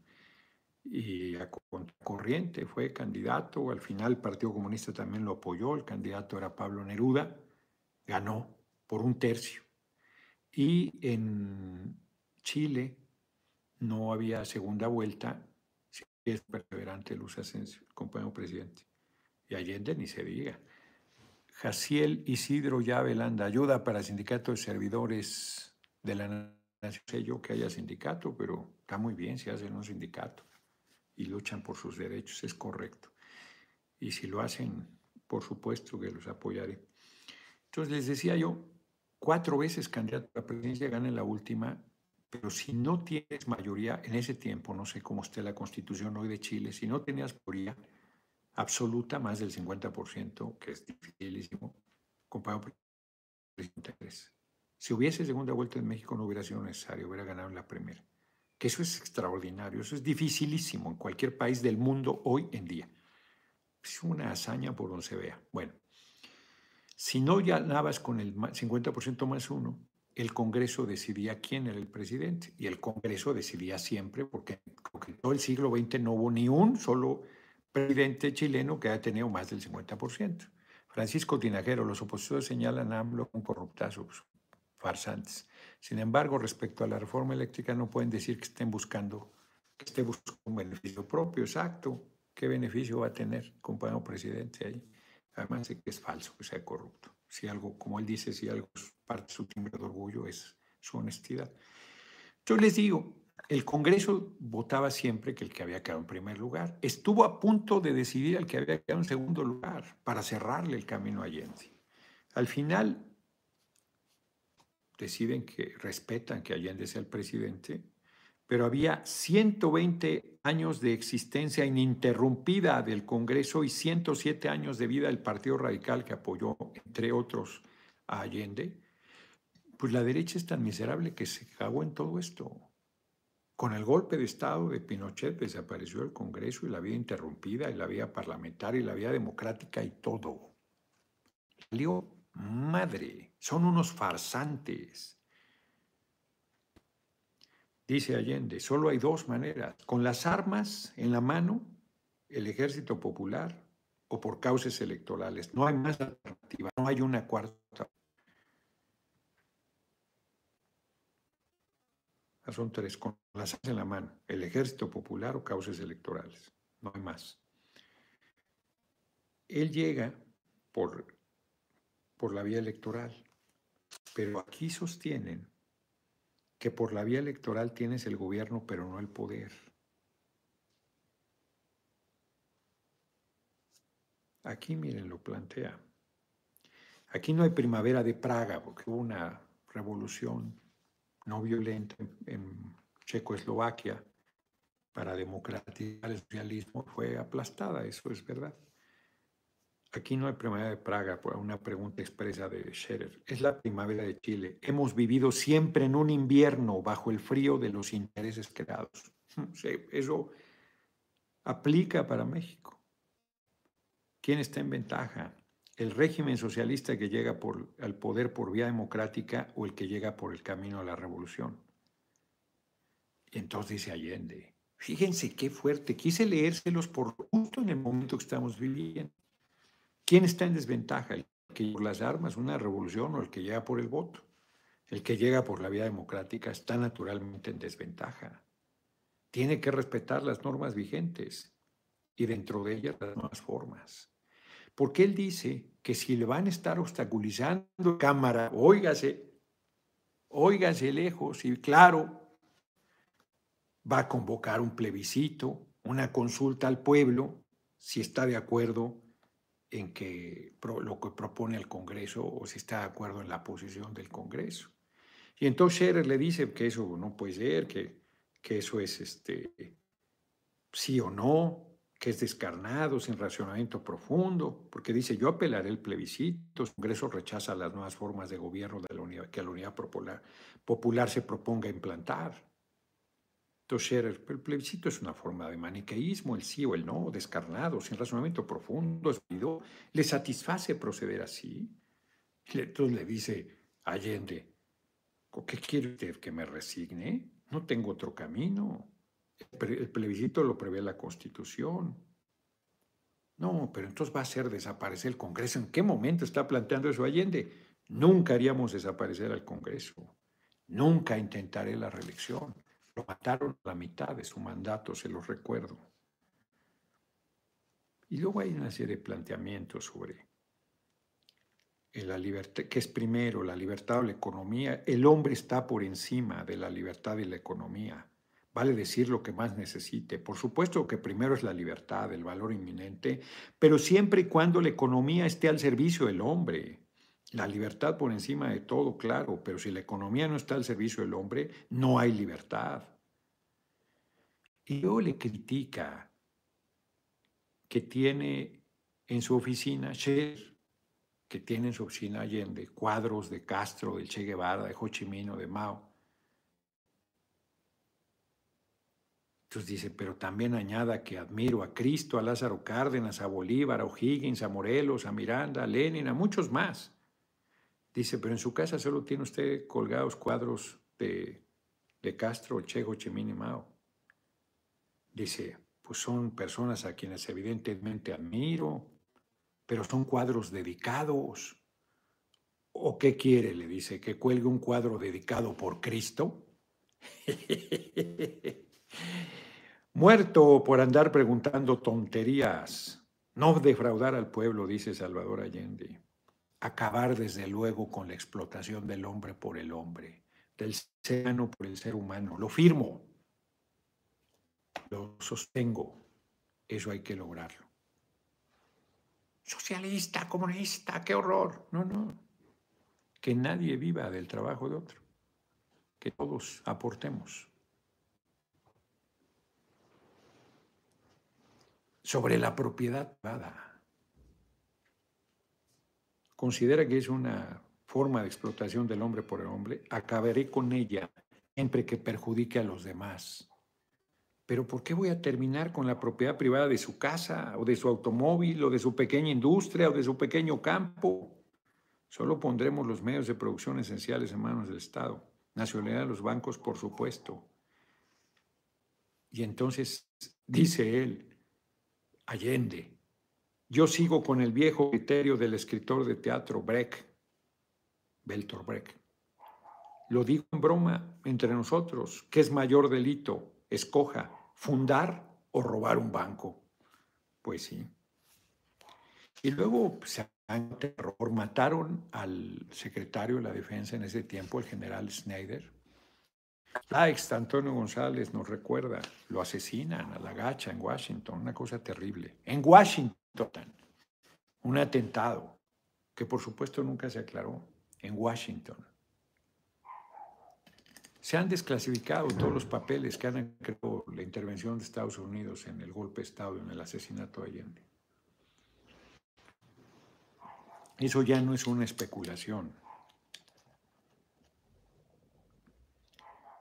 y a corriente fue candidato, al final el Partido Comunista también lo apoyó, el candidato era Pablo Neruda, ganó por un tercio. Y en Chile no había segunda vuelta, si es perseverante Luz Asensio, el compañero presidente. Y Allende ni se diga. Jaciel Isidro Yavelanda, ayuda para sindicato de servidores de la nación. Sé yo que haya sindicato, pero está muy bien si hacen un sindicato y luchan por sus derechos, es correcto. Y si lo hacen, por supuesto que los apoyaré. Entonces les decía yo, cuatro veces candidato a la presidencia, gana la última, pero si no tienes mayoría en ese tiempo, no sé cómo esté la constitución hoy de Chile, si no tenías mayoría absoluta, más del 50%, que es dificilísimo, comparado presidente. Si hubiese segunda vuelta en México no hubiera sido necesario, hubiera ganado en la primera que eso es extraordinario, eso es dificilísimo en cualquier país del mundo hoy en día. Es una hazaña por donde se vea. Bueno, si no ganabas con el 50% más uno, el Congreso decidía quién era el presidente. Y el Congreso decidía siempre, porque en todo el siglo XX no hubo ni un solo presidente chileno que haya tenido más del 50%. Francisco Tinajero, los opositores señalan a AMLO un corruptazo, pues, farsantes. Sin embargo, respecto a la reforma eléctrica, no pueden decir que estén buscando, que esté buscando un beneficio propio, exacto. ¿Qué beneficio va a tener, compañero presidente ahí? Además de que es falso que sea corrupto. Si algo, como él dice, si algo parte de su timbre de orgullo, es su honestidad. Yo les digo, el Congreso votaba siempre que el que había quedado en primer lugar. Estuvo a punto de decidir al que había quedado en segundo lugar para cerrarle el camino a Allende. Al final, deciden que respetan que Allende sea el presidente, pero había 120 años de existencia ininterrumpida del Congreso y 107 años de vida del Partido Radical que apoyó, entre otros, a Allende, pues la derecha es tan miserable que se cagó en todo esto. Con el golpe de Estado de Pinochet desapareció el Congreso y la vida interrumpida, y la vida parlamentaria, y la vida democrática y todo. Salió madre, son unos farsantes. Dice Allende, solo hay dos maneras, con las armas en la mano, el ejército popular o por causas electorales. No hay más alternativa, no hay una cuarta. Son tres, con las en la mano, el ejército popular o causas electorales. No hay más. Él llega por, por la vía electoral, pero aquí sostienen que por la vía electoral tienes el gobierno, pero no el poder. Aquí, miren, lo plantea. Aquí no hay primavera de Praga, porque hubo una revolución no violenta en Checoslovaquia para democratizar el socialismo, fue aplastada, eso es verdad. Aquí no hay primavera de Praga, por una pregunta expresa de Scherer. Es la primavera de Chile. Hemos vivido siempre en un invierno bajo el frío de los intereses creados. Eso aplica para México. ¿Quién está en ventaja? ¿El régimen socialista que llega al poder por vía democrática o el que llega por el camino a la revolución? Y entonces dice Allende, fíjense qué fuerte, quise leérselos por justo en el momento que estamos viviendo. ¿Quién está en desventaja? ¿El que llega por las armas, una revolución o el que llega por el voto? El que llega por la vía democrática está naturalmente en desventaja. Tiene que respetar las normas vigentes y dentro de ellas las nuevas formas. Porque él dice que si le van a estar obstaculizando cámara, óigase, óigase lejos y claro, va a convocar un plebiscito, una consulta al pueblo, si está de acuerdo en que lo que propone el Congreso o si está de acuerdo en la posición del Congreso. Y entonces Scherer le dice que eso no puede ser, que, que eso es este, sí o no, que es descarnado, sin racionamiento profundo, porque dice, yo apelaré el plebiscito, el Congreso rechaza las nuevas formas de gobierno que la unidad popular, popular se proponga implantar. Entonces, el plebiscito es una forma de maniqueísmo, el sí o el no, descarnado, sin razonamiento profundo, le satisface proceder así. Entonces le dice Allende, ¿qué quiere usted que me resigne? No tengo otro camino. El plebiscito lo prevé la Constitución. No, pero entonces va a hacer desaparecer el Congreso. ¿En qué momento está planteando eso Allende? Nunca haríamos desaparecer al Congreso. Nunca intentaré la reelección. Lo mataron a la mitad de su mandato, se los recuerdo. Y luego hay una serie de planteamientos sobre la libertad, que es primero la libertad o la economía. El hombre está por encima de la libertad y la economía vale decir lo que más necesite. Por supuesto que primero es la libertad, el valor inminente, pero siempre y cuando la economía esté al servicio del hombre. La libertad por encima de todo, claro, pero si la economía no está al servicio del hombre, no hay libertad. Y luego le critica que tiene en su oficina, que tiene en su oficina Allende, cuadros de Castro, de Che Guevara, de Ho Chi Minh de Mao. Entonces dice, pero también añada que admiro a Cristo, a Lázaro Cárdenas, a Bolívar, a O'Higgins, a Morelos, a Miranda, a Lenin, a muchos más. Dice, pero en su casa solo tiene usted colgados cuadros de, de Castro, Che, Ho Chi Minh y Mao. Dice, pues son personas a quienes evidentemente admiro, pero son cuadros dedicados. ¿O qué quiere? Le dice, que cuelgue un cuadro dedicado por Cristo. Muerto por andar preguntando tonterías. No defraudar al pueblo, dice Salvador Allende. Acabar desde luego con la explotación del hombre por el hombre, del ser humano por el ser humano. Lo firmo. Lo sostengo. Eso hay que lograrlo. Socialista, comunista, qué horror. No, no. Que nadie viva del trabajo de otro. Que todos aportemos. sobre la propiedad privada. Considera que es una forma de explotación del hombre por el hombre, acabaré con ella siempre que perjudique a los demás. Pero ¿por qué voy a terminar con la propiedad privada de su casa o de su automóvil o de su pequeña industria o de su pequeño campo? Solo pondremos los medios de producción esenciales en manos del Estado, nacionalidad de los bancos, por supuesto. Y entonces dice él, Allende, Yo sigo con el viejo criterio del escritor de teatro Brecht, Beltor Brecht. Lo digo en broma entre nosotros. ¿Qué es mayor delito? Escoja, fundar o robar un banco. Pues sí. Y luego se terror. Mataron al secretario de la defensa en ese tiempo, el general Schneider. Ah, ex Antonio González nos recuerda, lo asesinan a la gacha en Washington, una cosa terrible. En Washington, un atentado que por supuesto nunca se aclaró, en Washington. Se han desclasificado todos los papeles que han creado la intervención de Estados Unidos en el golpe de Estado, en el asesinato de Allende. Eso ya no es una especulación.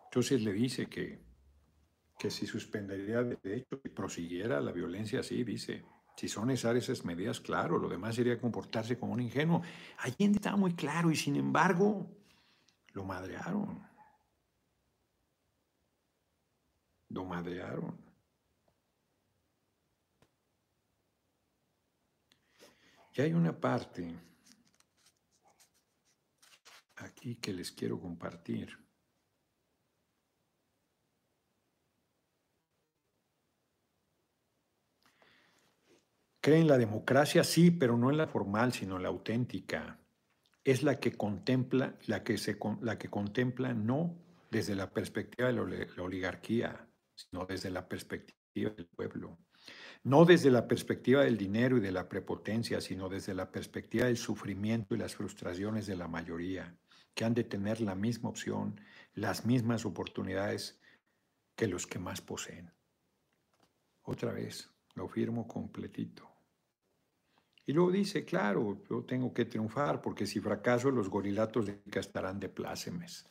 Entonces le dice que, que si suspendería de hecho y prosiguiera la violencia así, dice, si son necesarias esas medidas, claro, lo demás sería comportarse como un ingenuo. Allende estaba muy claro y sin embargo lo madrearon. Lo madrearon. Y hay una parte aquí que les quiero compartir. Cree en la democracia, sí, pero no en la formal, sino en la auténtica. Es la que contempla, la que, se, la que contempla no desde la perspectiva de la oligarquía, sino desde la perspectiva del pueblo. No desde la perspectiva del dinero y de la prepotencia, sino desde la perspectiva del sufrimiento y las frustraciones de la mayoría, que han de tener la misma opción, las mismas oportunidades que los que más poseen. Otra vez, lo firmo completito. Y luego dice, claro, yo tengo que triunfar porque si fracaso los gorilatos de estarán de plácemes.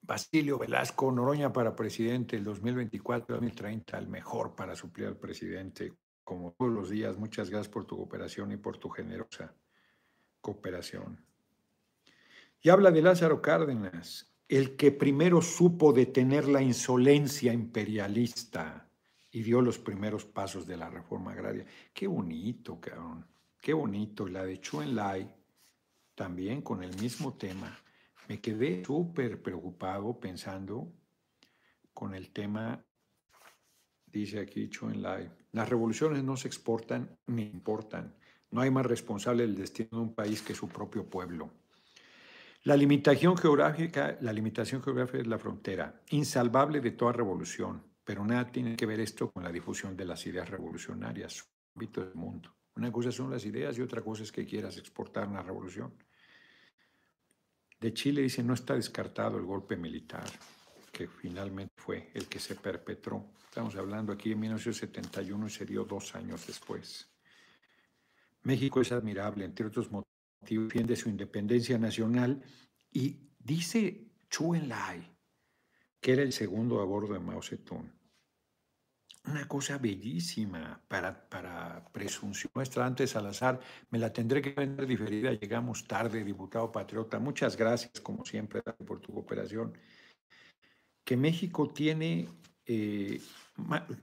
Basilio Velasco, Noroña para presidente, el 2024-2030, el mejor para suplir al presidente, como todos los días. Muchas gracias por tu cooperación y por tu generosa cooperación. Y habla de Lázaro Cárdenas, el que primero supo detener la insolencia imperialista y dio los primeros pasos de la reforma agraria. Qué bonito, cabrón. Qué bonito. La de Chuen Lai, también con el mismo tema. Me quedé súper preocupado pensando con el tema, dice aquí Chuen Lai, las revoluciones no se exportan ni importan. No hay más responsable del destino de un país que su propio pueblo. La limitación geográfica, la limitación geográfica es la frontera, insalvable de toda revolución pero nada tiene que ver esto con la difusión de las ideas revolucionarias, ámbito del mundo. Una cosa son las ideas y otra cosa es que quieras exportar una revolución. De Chile dice, no está descartado el golpe militar, que finalmente fue el que se perpetró. Estamos hablando aquí de 1971 y se dio dos años después. México es admirable, entre otros motivos, defiende su independencia nacional y dice Chu Enlai, que era el segundo a bordo de Mao Zedong. Una cosa bellísima para, para presunción nuestra. Antes, Salazar, me la tendré que vender diferida. Llegamos tarde, diputado patriota. Muchas gracias, como siempre, por tu cooperación. Que México tiene eh,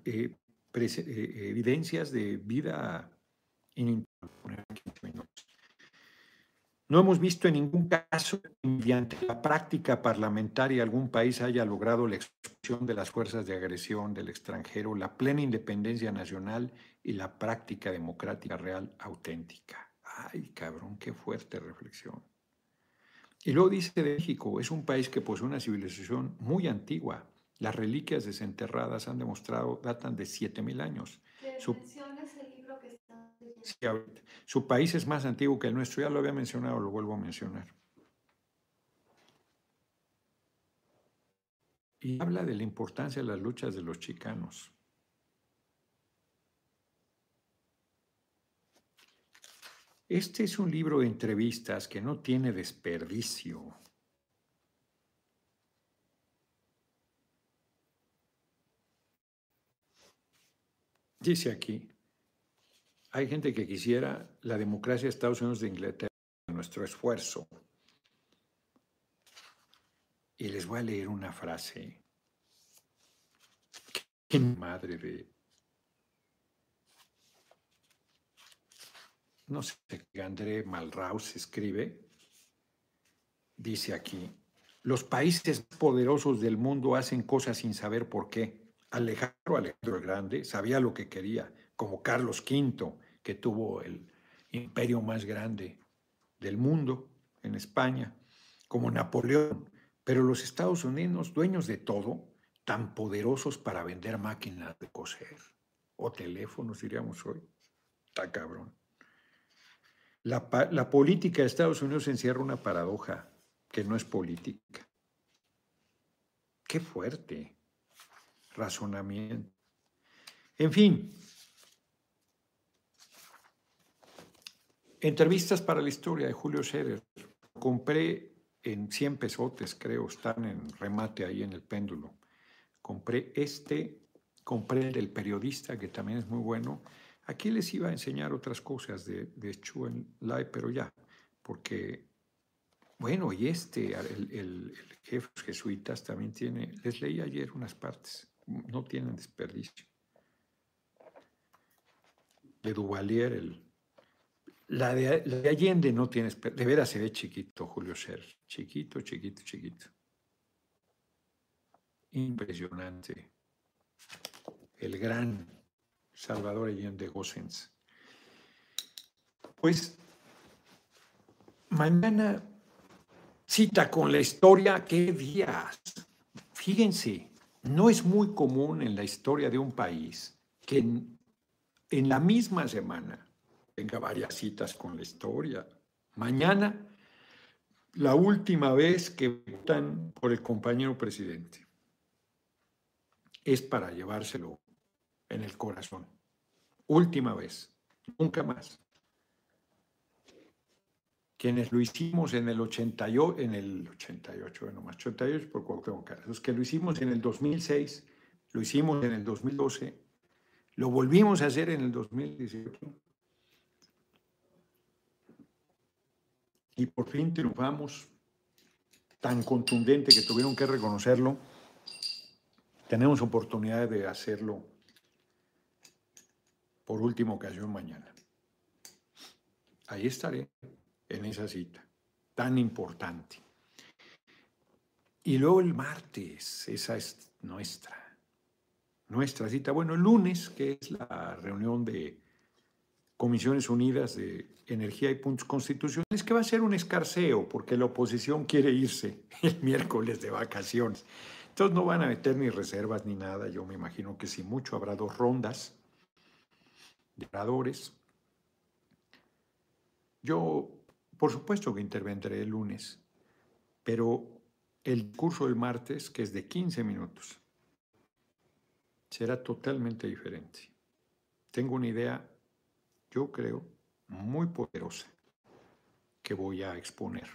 eh, eh, evidencias de vida ininterrumpida. No hemos visto en ningún caso mediante la práctica parlamentaria algún país haya logrado la expulsión de las fuerzas de agresión del extranjero, la plena independencia nacional y la práctica democrática real auténtica. Ay, cabrón, qué fuerte reflexión. Y luego dice de México, es un país que posee una civilización muy antigua. Las reliquias desenterradas han demostrado, datan de 7.000 años. Su país es más antiguo que el nuestro, ya lo había mencionado, lo vuelvo a mencionar. Y habla de la importancia de las luchas de los chicanos. Este es un libro de entrevistas que no tiene desperdicio. Dice aquí, hay gente que quisiera la democracia de Estados Unidos de Inglaterra, nuestro esfuerzo. Y les voy a leer una frase. Madre de... no sé, André Malraus escribe, dice aquí, los países poderosos del mundo hacen cosas sin saber por qué. Alejandro Alejandro el Grande sabía lo que quería, como Carlos V, que tuvo el imperio más grande del mundo en España, como Napoleón, pero los Estados Unidos, dueños de todo, tan poderosos para vender máquinas de coser o teléfonos, diríamos hoy. Está cabrón. La, la, política de Estados Unidos encierra una paradoja que no es política. Qué fuerte razonamiento. En fin, entrevistas para la historia de Julio Scherer. Compré en 100 pesotes, creo, están en remate ahí en el péndulo. Compré este, compré el del periodista, que también es muy bueno. Aquí les iba a enseñar otras cosas de, de Chuen Lai, pero ya, porque, bueno, y este, el, el, jefe jesuitas también tiene, les leí ayer unas partes, no tienen desperdicio. De Duvalier, el, la de, Allende no tiene, de veras se ve chiquito Julio Ser, chiquito, chiquito, chiquito. Impresionante. El gran Salvador Allende Gossens. Pues mañana cita con la historia, qué días. Fíjense, no es muy común en la historia de un país que en la misma semana tenga varias citas con la historia. Mañana, la última vez que votan por el compañero presidente es para llevárselo en el corazón. Última vez, nunca más. Quienes lo hicimos en el 88, en el 88, bueno, más 88 por Cuauhtémoc los que lo hicimos en el 2006, lo hicimos en el 2012, lo volvimos a hacer en el 2018 y por fin triunfamos, tan contundente que tuvieron que reconocerlo. Tenemos oportunidad de hacerlo por última ocasión mañana. Ahí estaré en esa cita tan importante. Y luego el martes, esa es nuestra, nuestra cita. Bueno, el lunes, que es la reunión de Comisiones Unidas de Energía y Puntos Constitucionales, que va a ser un escarceo, porque la oposición quiere irse el miércoles de vacaciones. Entonces no van a meter ni reservas ni nada. Yo me imagino que si mucho habrá dos rondas de oradores. Yo, por supuesto que intervendré el lunes, pero el curso del martes, que es de 15 minutos, será totalmente diferente. Tengo una idea yo creo, muy poderosa que voy a exponer.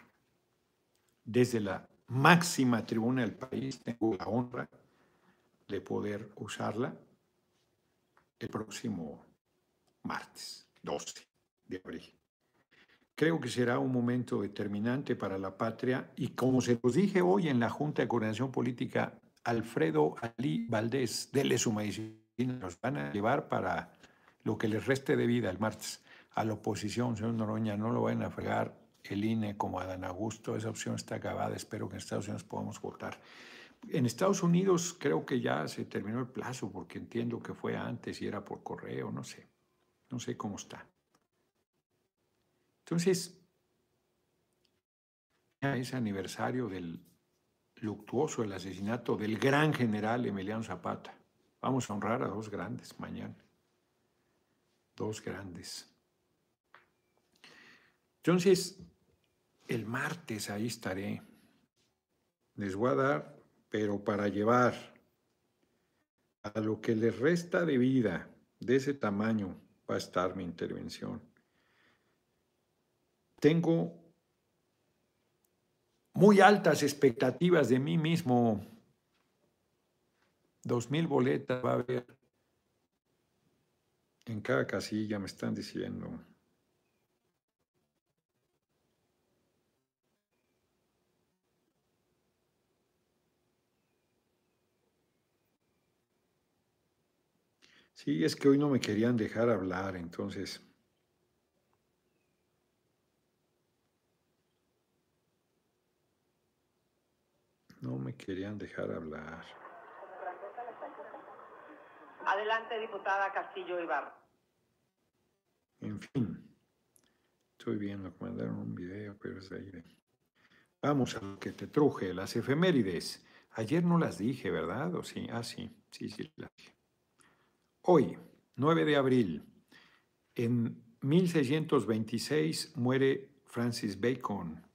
Desde la máxima tribuna del país tengo la honra de poder usarla el próximo martes 12 de abril. Creo que será un momento determinante para la patria y como se los dije hoy en la Junta de Coordinación Política, Alfredo Ali Valdés, déle su medicina, nos van a llevar para lo que les reste de vida el martes a la oposición, señor Noroña, no lo vayan a fregar el INE como a Dan Augusto, esa opción está acabada, espero que en Estados Unidos podamos votar. En Estados Unidos creo que ya se terminó el plazo porque entiendo que fue antes y era por correo, no sé, no sé cómo está. Entonces, ya es aniversario del luctuoso, el asesinato del gran general Emiliano Zapata. Vamos a honrar a dos grandes mañana dos grandes. Entonces, el martes ahí estaré. Les voy a dar, pero para llevar a lo que les resta de vida de ese tamaño va a estar mi intervención. Tengo muy altas expectativas de mí mismo. Dos mil boletas va a haber en cada casilla me están diciendo. Sí, es que hoy no me querían dejar hablar, entonces... No me querían dejar hablar. Adelante, diputada Castillo Ibarra. En fin, estoy viendo que mandaron un video, pero es ahí. Vamos a lo que te truje, las efemérides. Ayer no las dije, ¿verdad? ¿O sí? Ah, sí, sí, sí, las dije. Hoy, 9 de abril, en 1626 muere Francis Bacon,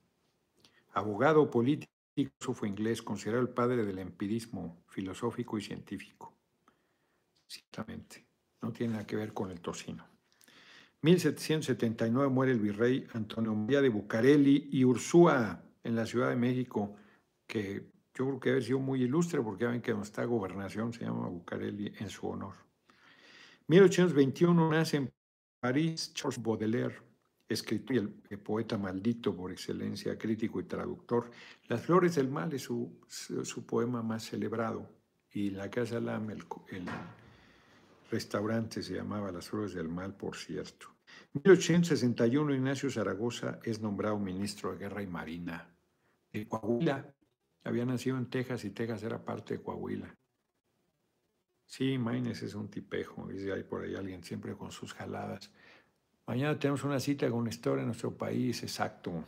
abogado político, fue inglés, considerado el padre del empirismo filosófico y científico. No tiene nada que ver con el tocino. 1779 muere el virrey Antonio María de Bucareli y Ursúa en la Ciudad de México, que yo creo que debe sido muy ilustre porque ya ven que está gobernación se llama Bucareli en su honor. 1821 nace en París Charles Baudelaire, escritor y el, poeta maldito por excelencia, crítico y traductor. Las flores del mal es su, poema más celebrado y la Casa Lam, el, el restaurante se llamaba Las Flores del Mal, por cierto. 1861 Ignacio Zaragoza es nombrado ministro de Guerra y Marina de Coahuila. Había nacido en Texas y Texas era parte de Coahuila. Sí, Maines es un tipejo, dice ahí por ahí alguien siempre con sus jaladas. Mañana tenemos una cita con una historia en nuestro país, exacto.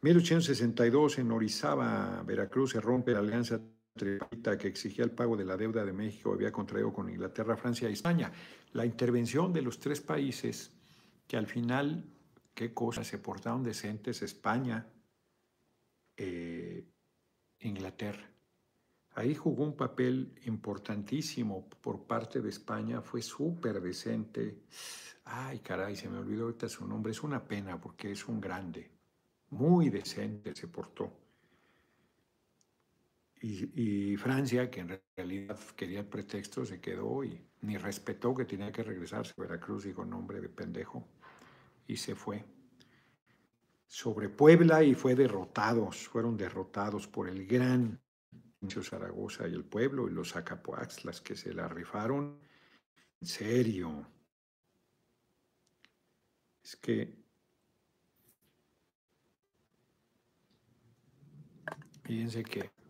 1862 en Orizaba, Veracruz, se rompe la alianza que exigía el pago de la deuda de México había contraído con Inglaterra, Francia y España. La intervención de los tres países que al final, qué cosas, se portaron decentes, España, eh, Inglaterra. Ahí jugó un papel importantísimo por parte de España, fue súper decente. Ay, caray, se me olvidó ahorita su nombre. Es una pena porque es un grande, muy decente se portó. Y, Francia, que en realidad quería el pretexto, se quedó y ni respetó que tenía que regresarse Veracruz, dijo nombre de pendejo, y se fue. Sobre Puebla y fue derrotados, fueron derrotados por el gran Zaragoza y el pueblo y los Acapuax, las que se la rifaron. En serio. Es que fíjense que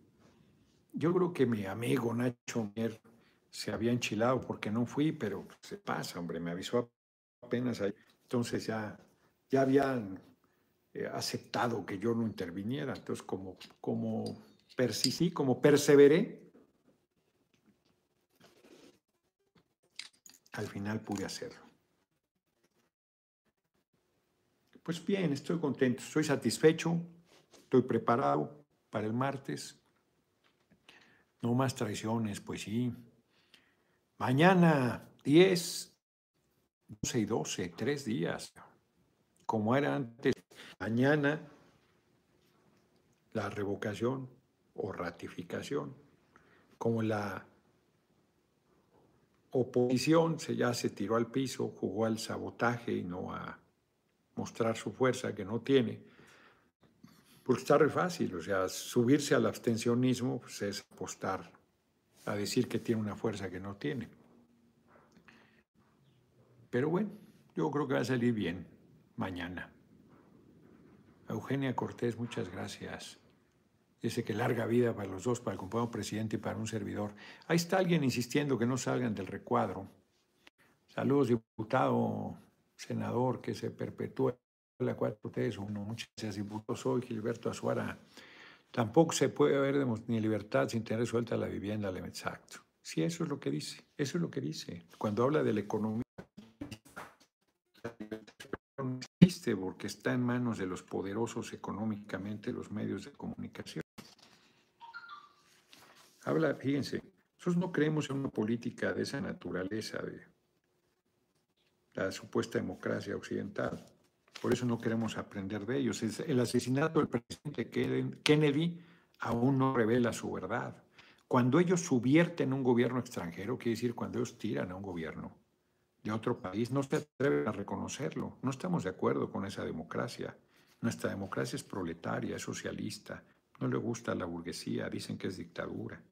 yo creo que mi amigo Nacho Mier se había enchilado porque no fui, pero se pasa, hombre, me avisó apenas ahí. Entonces ya, ya habían eh, aceptado que yo no interviniera. Entonces, como, como persistí, como perseveré, al final pude hacerlo. Pues bien, estoy contento, estoy satisfecho, estoy preparado para el martes. No más traiciones, pues sí. Mañana 10, 12 y 12, tres días, como era antes. Mañana la revocación o ratificación, como la oposición se ya se tiró al piso, jugó al sabotaje y no a mostrar su fuerza que no tiene. Porque está re fácil, o sea, subirse al abstencionismo pues, es apostar a decir que tiene una fuerza que no tiene. Pero bueno, yo creo que va a salir bien mañana. Eugenia Cortés, muchas gracias. Dice que larga vida para los dos, para el compañero presidente y para un servidor. Ahí está alguien insistiendo que no salgan del recuadro. Saludos, diputado, senador, que se perpetúe la 4T. Uno, muchas gracias, diputado. Soy Gilberto Azuara. Tampoco se puede haber ni libertad sin tener suelta la vivienda. Exacto. Sí, eso es lo que dice. Eso es lo que dice. Cuando habla de la economía, no existe porque está en manos de los poderosos económicamente los medios de comunicación. Habla, fíjense, nosotros no creemos en una política de esa naturaleza, de la supuesta democracia occidental. Por eso no queremos aprender de ellos. El asesinato del presidente Kennedy aún no revela su verdad. Cuando ellos subvierten un gobierno extranjero, quiere decir cuando ellos tiran a un gobierno de otro país, no se atreven a reconocerlo. No estamos de acuerdo con esa democracia. Nuestra democracia es proletaria, es socialista, no le gusta la burguesía, dicen que es dictadura.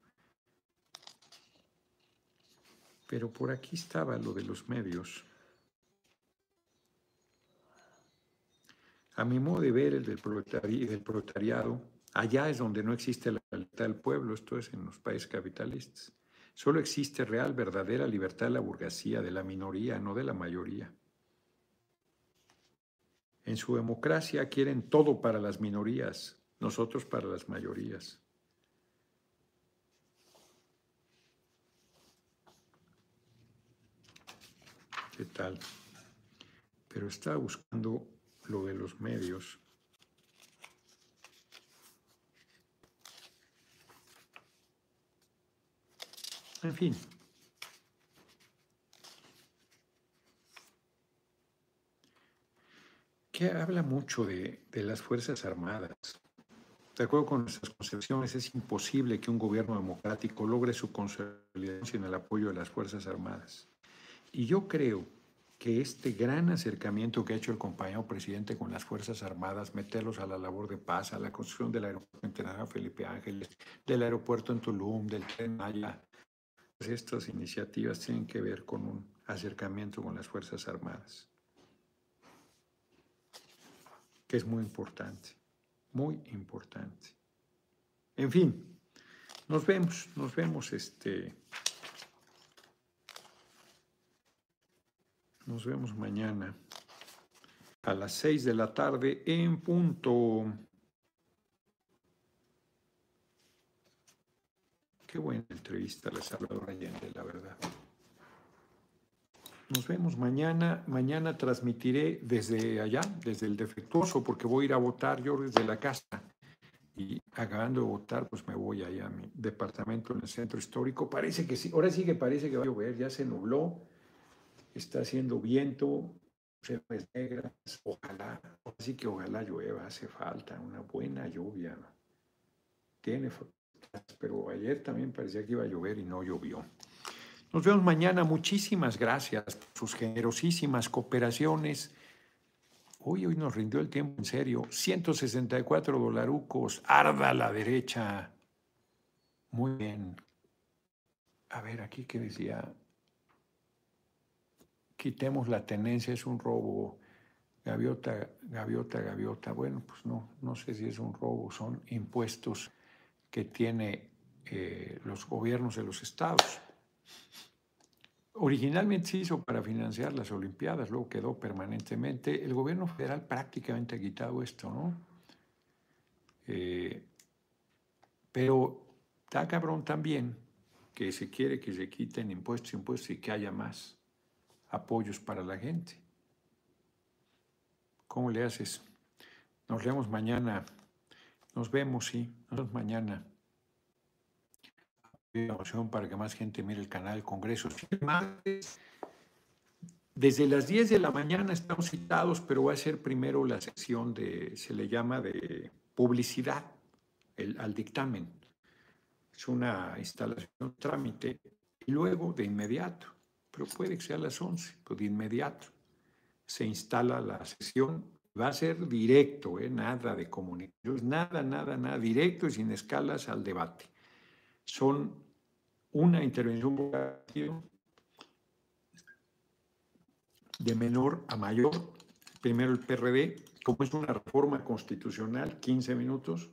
Pero por aquí estaba lo de los medios. A mi modo de ver, el del, proletariado, Allá es donde no existe la libertad del pueblo, esto es en los países capitalistas. Solo existe real, verdadera libertad de la burguesía, de la minoría, no de la mayoría. En su democracia quieren todo para las minorías, nosotros para las mayorías. ¿Qué tal? Pero está buscando lo de los medios. En fin. Que habla mucho de, las Fuerzas Armadas. De acuerdo con nuestras concepciones, es imposible que un gobierno democrático logre su consolidación sin el apoyo de las Fuerzas Armadas. Y yo creo que este gran acercamiento que ha hecho el compañero presidente con las Fuerzas Armadas, meterlos a la labor de paz, a la construcción del aeropuerto internacional Felipe Ángeles, del aeropuerto en Tulum, del tren Maya, estas iniciativas tienen que ver con un acercamiento con las Fuerzas Armadas, que es muy importante, muy importante. En fin, nos vemos, nos vemos este. Nos vemos mañana a las seis de la tarde en punto. Qué buena entrevista la Salvador Allende, la verdad. Nos vemos mañana. Mañana transmitiré desde allá, desde el defectuoso, porque voy a ir a votar yo desde la casa. Y acabando de votar, pues me voy allá a mi departamento en el centro histórico. Parece que sí, ahora sí que parece que va a llover, ya se nubló, está haciendo viento, nubes negras, ojalá, así que ojalá llueva, hace falta una buena lluvia. Tiene pero ayer también parecía que iba a llover y no llovió. Nos vemos mañana. Muchísimas gracias por sus generosísimas cooperaciones. Hoy, hoy nos rindió el tiempo en serio. 164 dolarucos. Arda a la derecha. Muy bien. A ver, aquí que decía. Quitemos la tenencia, es un robo. Gaviota, gaviota, gaviota. Bueno, pues no, no sé si es un robo, son impuestos que tiene eh, los gobiernos de los estados. Originalmente se hizo para financiar las Olimpiadas, luego quedó permanentemente. El gobierno federal prácticamente ha quitado esto, ¿no? Eh, pero está cabrón también que se quiere que se quiten impuestos, impuestos y que haya más apoyos para la gente. ¿Cómo le haces? Nos vemos mañana nos vemos, sí. Nos vemos mañana. Para que más gente mire el canal Congreso. Desde las 10 de la mañana estamos citados, pero va a ser primero la sección de, se le llama de publicidad el, al dictamen. Es una instalación, trámite, y luego de inmediato, pero puede que sea a las 11, pero de inmediato se instala la sesión Va a ser directo, ¿eh? nada de comunicación, nada, nada, nada, directo y sin escalas al debate. Son una intervención de menor a mayor. Primero el PRD, como es una reforma constitucional, 15 minutos.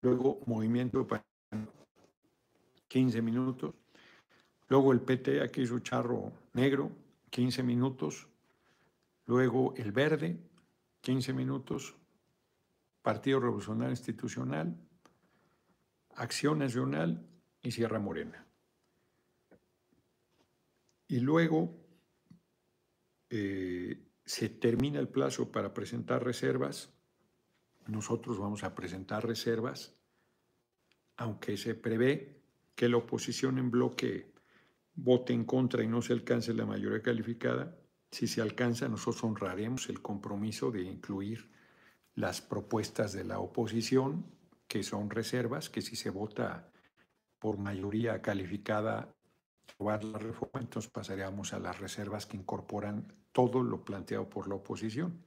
Luego Movimiento para 15 minutos. Luego el PT, aquí su charro negro, 15 minutos. Luego el verde, 15 minutos, Partido Revolucionario Institucional, Acción Nacional y Sierra Morena. Y luego eh, se termina el plazo para presentar reservas. Nosotros vamos a presentar reservas, aunque se prevé que la oposición en bloque vote en contra y no se alcance la mayoría calificada, si se alcanza, nosotros honraremos el compromiso de incluir las propuestas de la oposición, que son reservas, que si se vota por mayoría calificada aprobar la reforma, entonces pasaríamos a las reservas que incorporan todo lo planteado por la oposición.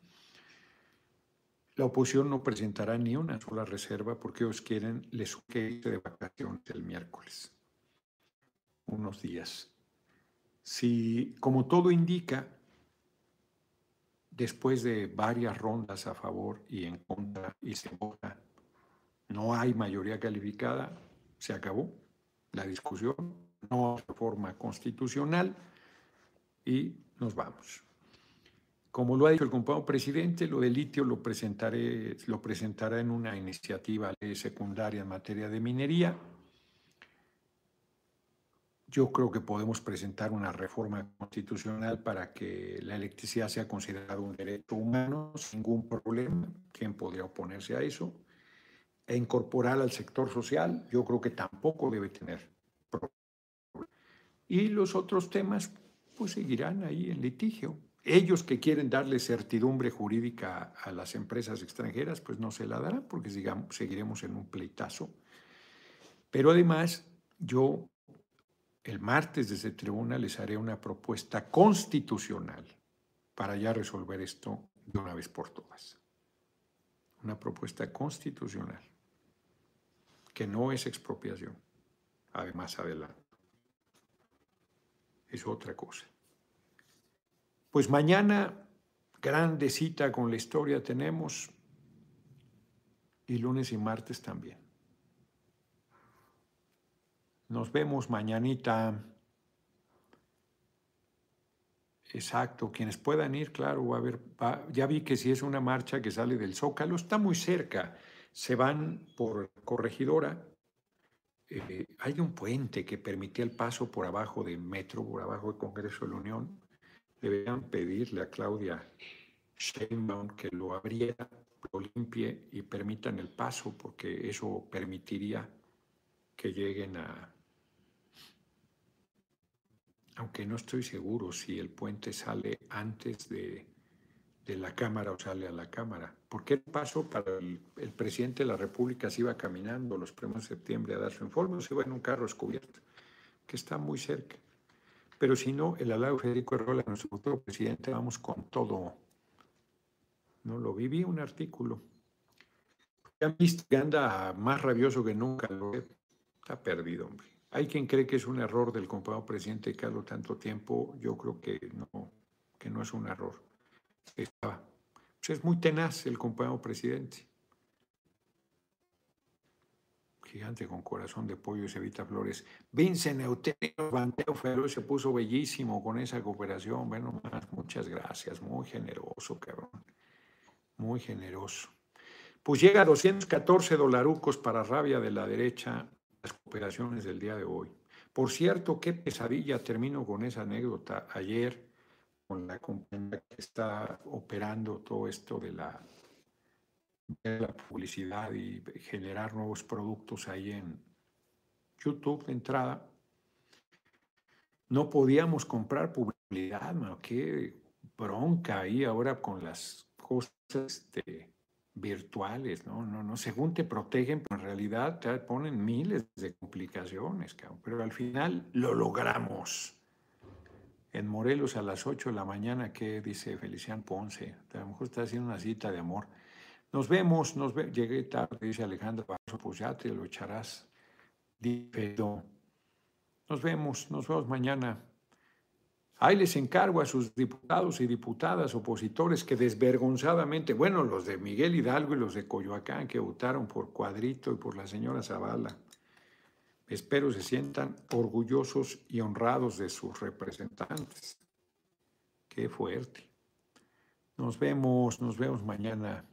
La oposición no presentará ni una sola reserva porque ellos quieren les irse de vacaciones el miércoles, unos días. Si, como todo indica, después de varias rondas a favor y en contra y se vota No hay mayoría calificada, se acabó la discusión, no reforma constitucional y nos vamos. Como lo ha dicho el compañero presidente, lo del litio lo, presentaré, lo presentará en una iniciativa secundaria en materia de minería. Yo creo que podemos presentar una reforma constitucional para que la electricidad sea considerada un derecho humano sin ningún problema. ¿Quién podría oponerse a eso? E incorporar al sector social, yo creo que tampoco debe tener problema. Y los otros temas, pues seguirán ahí en litigio. Ellos que quieren darle certidumbre jurídica a las empresas extranjeras, pues no se la darán porque seguiremos en un pleitazo. Pero además, yo el martes desde tribuna les haré una propuesta constitucional para ya resolver esto de una vez por todas. Una propuesta constitucional que no es expropiación. Además, adelante. Es otra cosa. Pues mañana, grande cita con la historia tenemos y lunes y martes también. Nos vemos mañanita. Exacto, quienes puedan ir, claro, va a haber, ya vi que si es una marcha que sale del Zócalo, está muy cerca, se van por Corregidora, eh, hay un puente que permitía el paso por abajo del metro, por abajo del Congreso de la Unión, deberían pedirle a Claudia Sheinbaum que lo abriera, lo limpie y permitan el paso, porque eso permitiría que lleguen a... Aunque no estoy seguro si el puente sale antes de, la Cámara o sale a la Cámara. Porque el paso para el, presidente de la República se iba caminando los primeros de septiembre a dar su informe o se iba en un carro descubierto, que está muy cerca. Pero si no, el alado Federico Herrola, nuestro futuro presidente, vamos con todo. No lo viví un artículo. Ya visto que anda más rabioso que nunca. Está perdido, hombre. Hay quien cree que es un error del compañero presidente Carlos tanto tiempo. Yo creo que no, que no es un error. Pues es muy tenaz el compañero presidente gigante con corazón de pollo y Evita Flores. Vince Neutelio Banteo Feroz se puso bellísimo con esa cooperación. Bueno, muchas gracias. Muy generoso, cabrón. Muy generoso. Pues llega a 214 dolarucos para rabia de la derecha las cooperaciones del día de hoy. Por cierto, qué pesadilla, termino con esa anécdota. Ayer, con la compañía que está operando todo esto de la publicidad y generar nuevos productos ahí en YouTube de entrada, no podíamos comprar publicidad, qué bronca ahí ahora con las cosas este, virtuales, ¿no? No, no, según te protegen, pero en realidad te ponen miles de complicaciones, pero al final lo logramos. En Morelos a las 8 de la mañana, ¿qué dice Felician Ponce? A lo mejor está haciendo una cita de amor. Nos vemos, nos ve llegué tarde, dice Alejandra pues ya te lo echarás. Nos vemos, nos vemos mañana. Ahí les encargo a sus diputados y diputadas opositores que desvergonzadamente, bueno, los de Miguel Hidalgo y los de Coyoacán que votaron por Cuadrito y por la señora Zavala, espero se sientan orgullosos y honrados de sus representantes. Qué fuerte. Nos vemos, nos vemos mañana.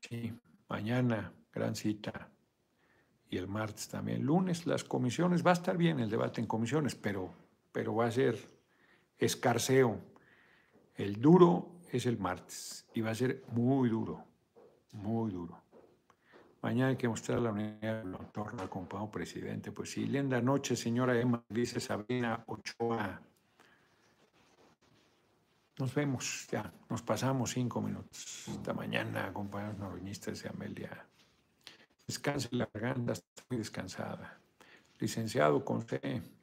Sí, mañana, gran cita. Y el martes también. Lunes, las comisiones. Va a estar bien el debate en comisiones, pero, pero va a ser escarceo. El duro es el martes y va a ser muy duro, muy duro. Mañana hay que mostrar la unidad del al compañero presidente. Pues sí, linda noche, señora Emma, dice Sabrina Ochoa. Nos vemos, ya, nos pasamos cinco minutos. Esta mañana, compañeros noroñistas de Amelia. Descanse la garganta, está muy descansada. Licenciado C.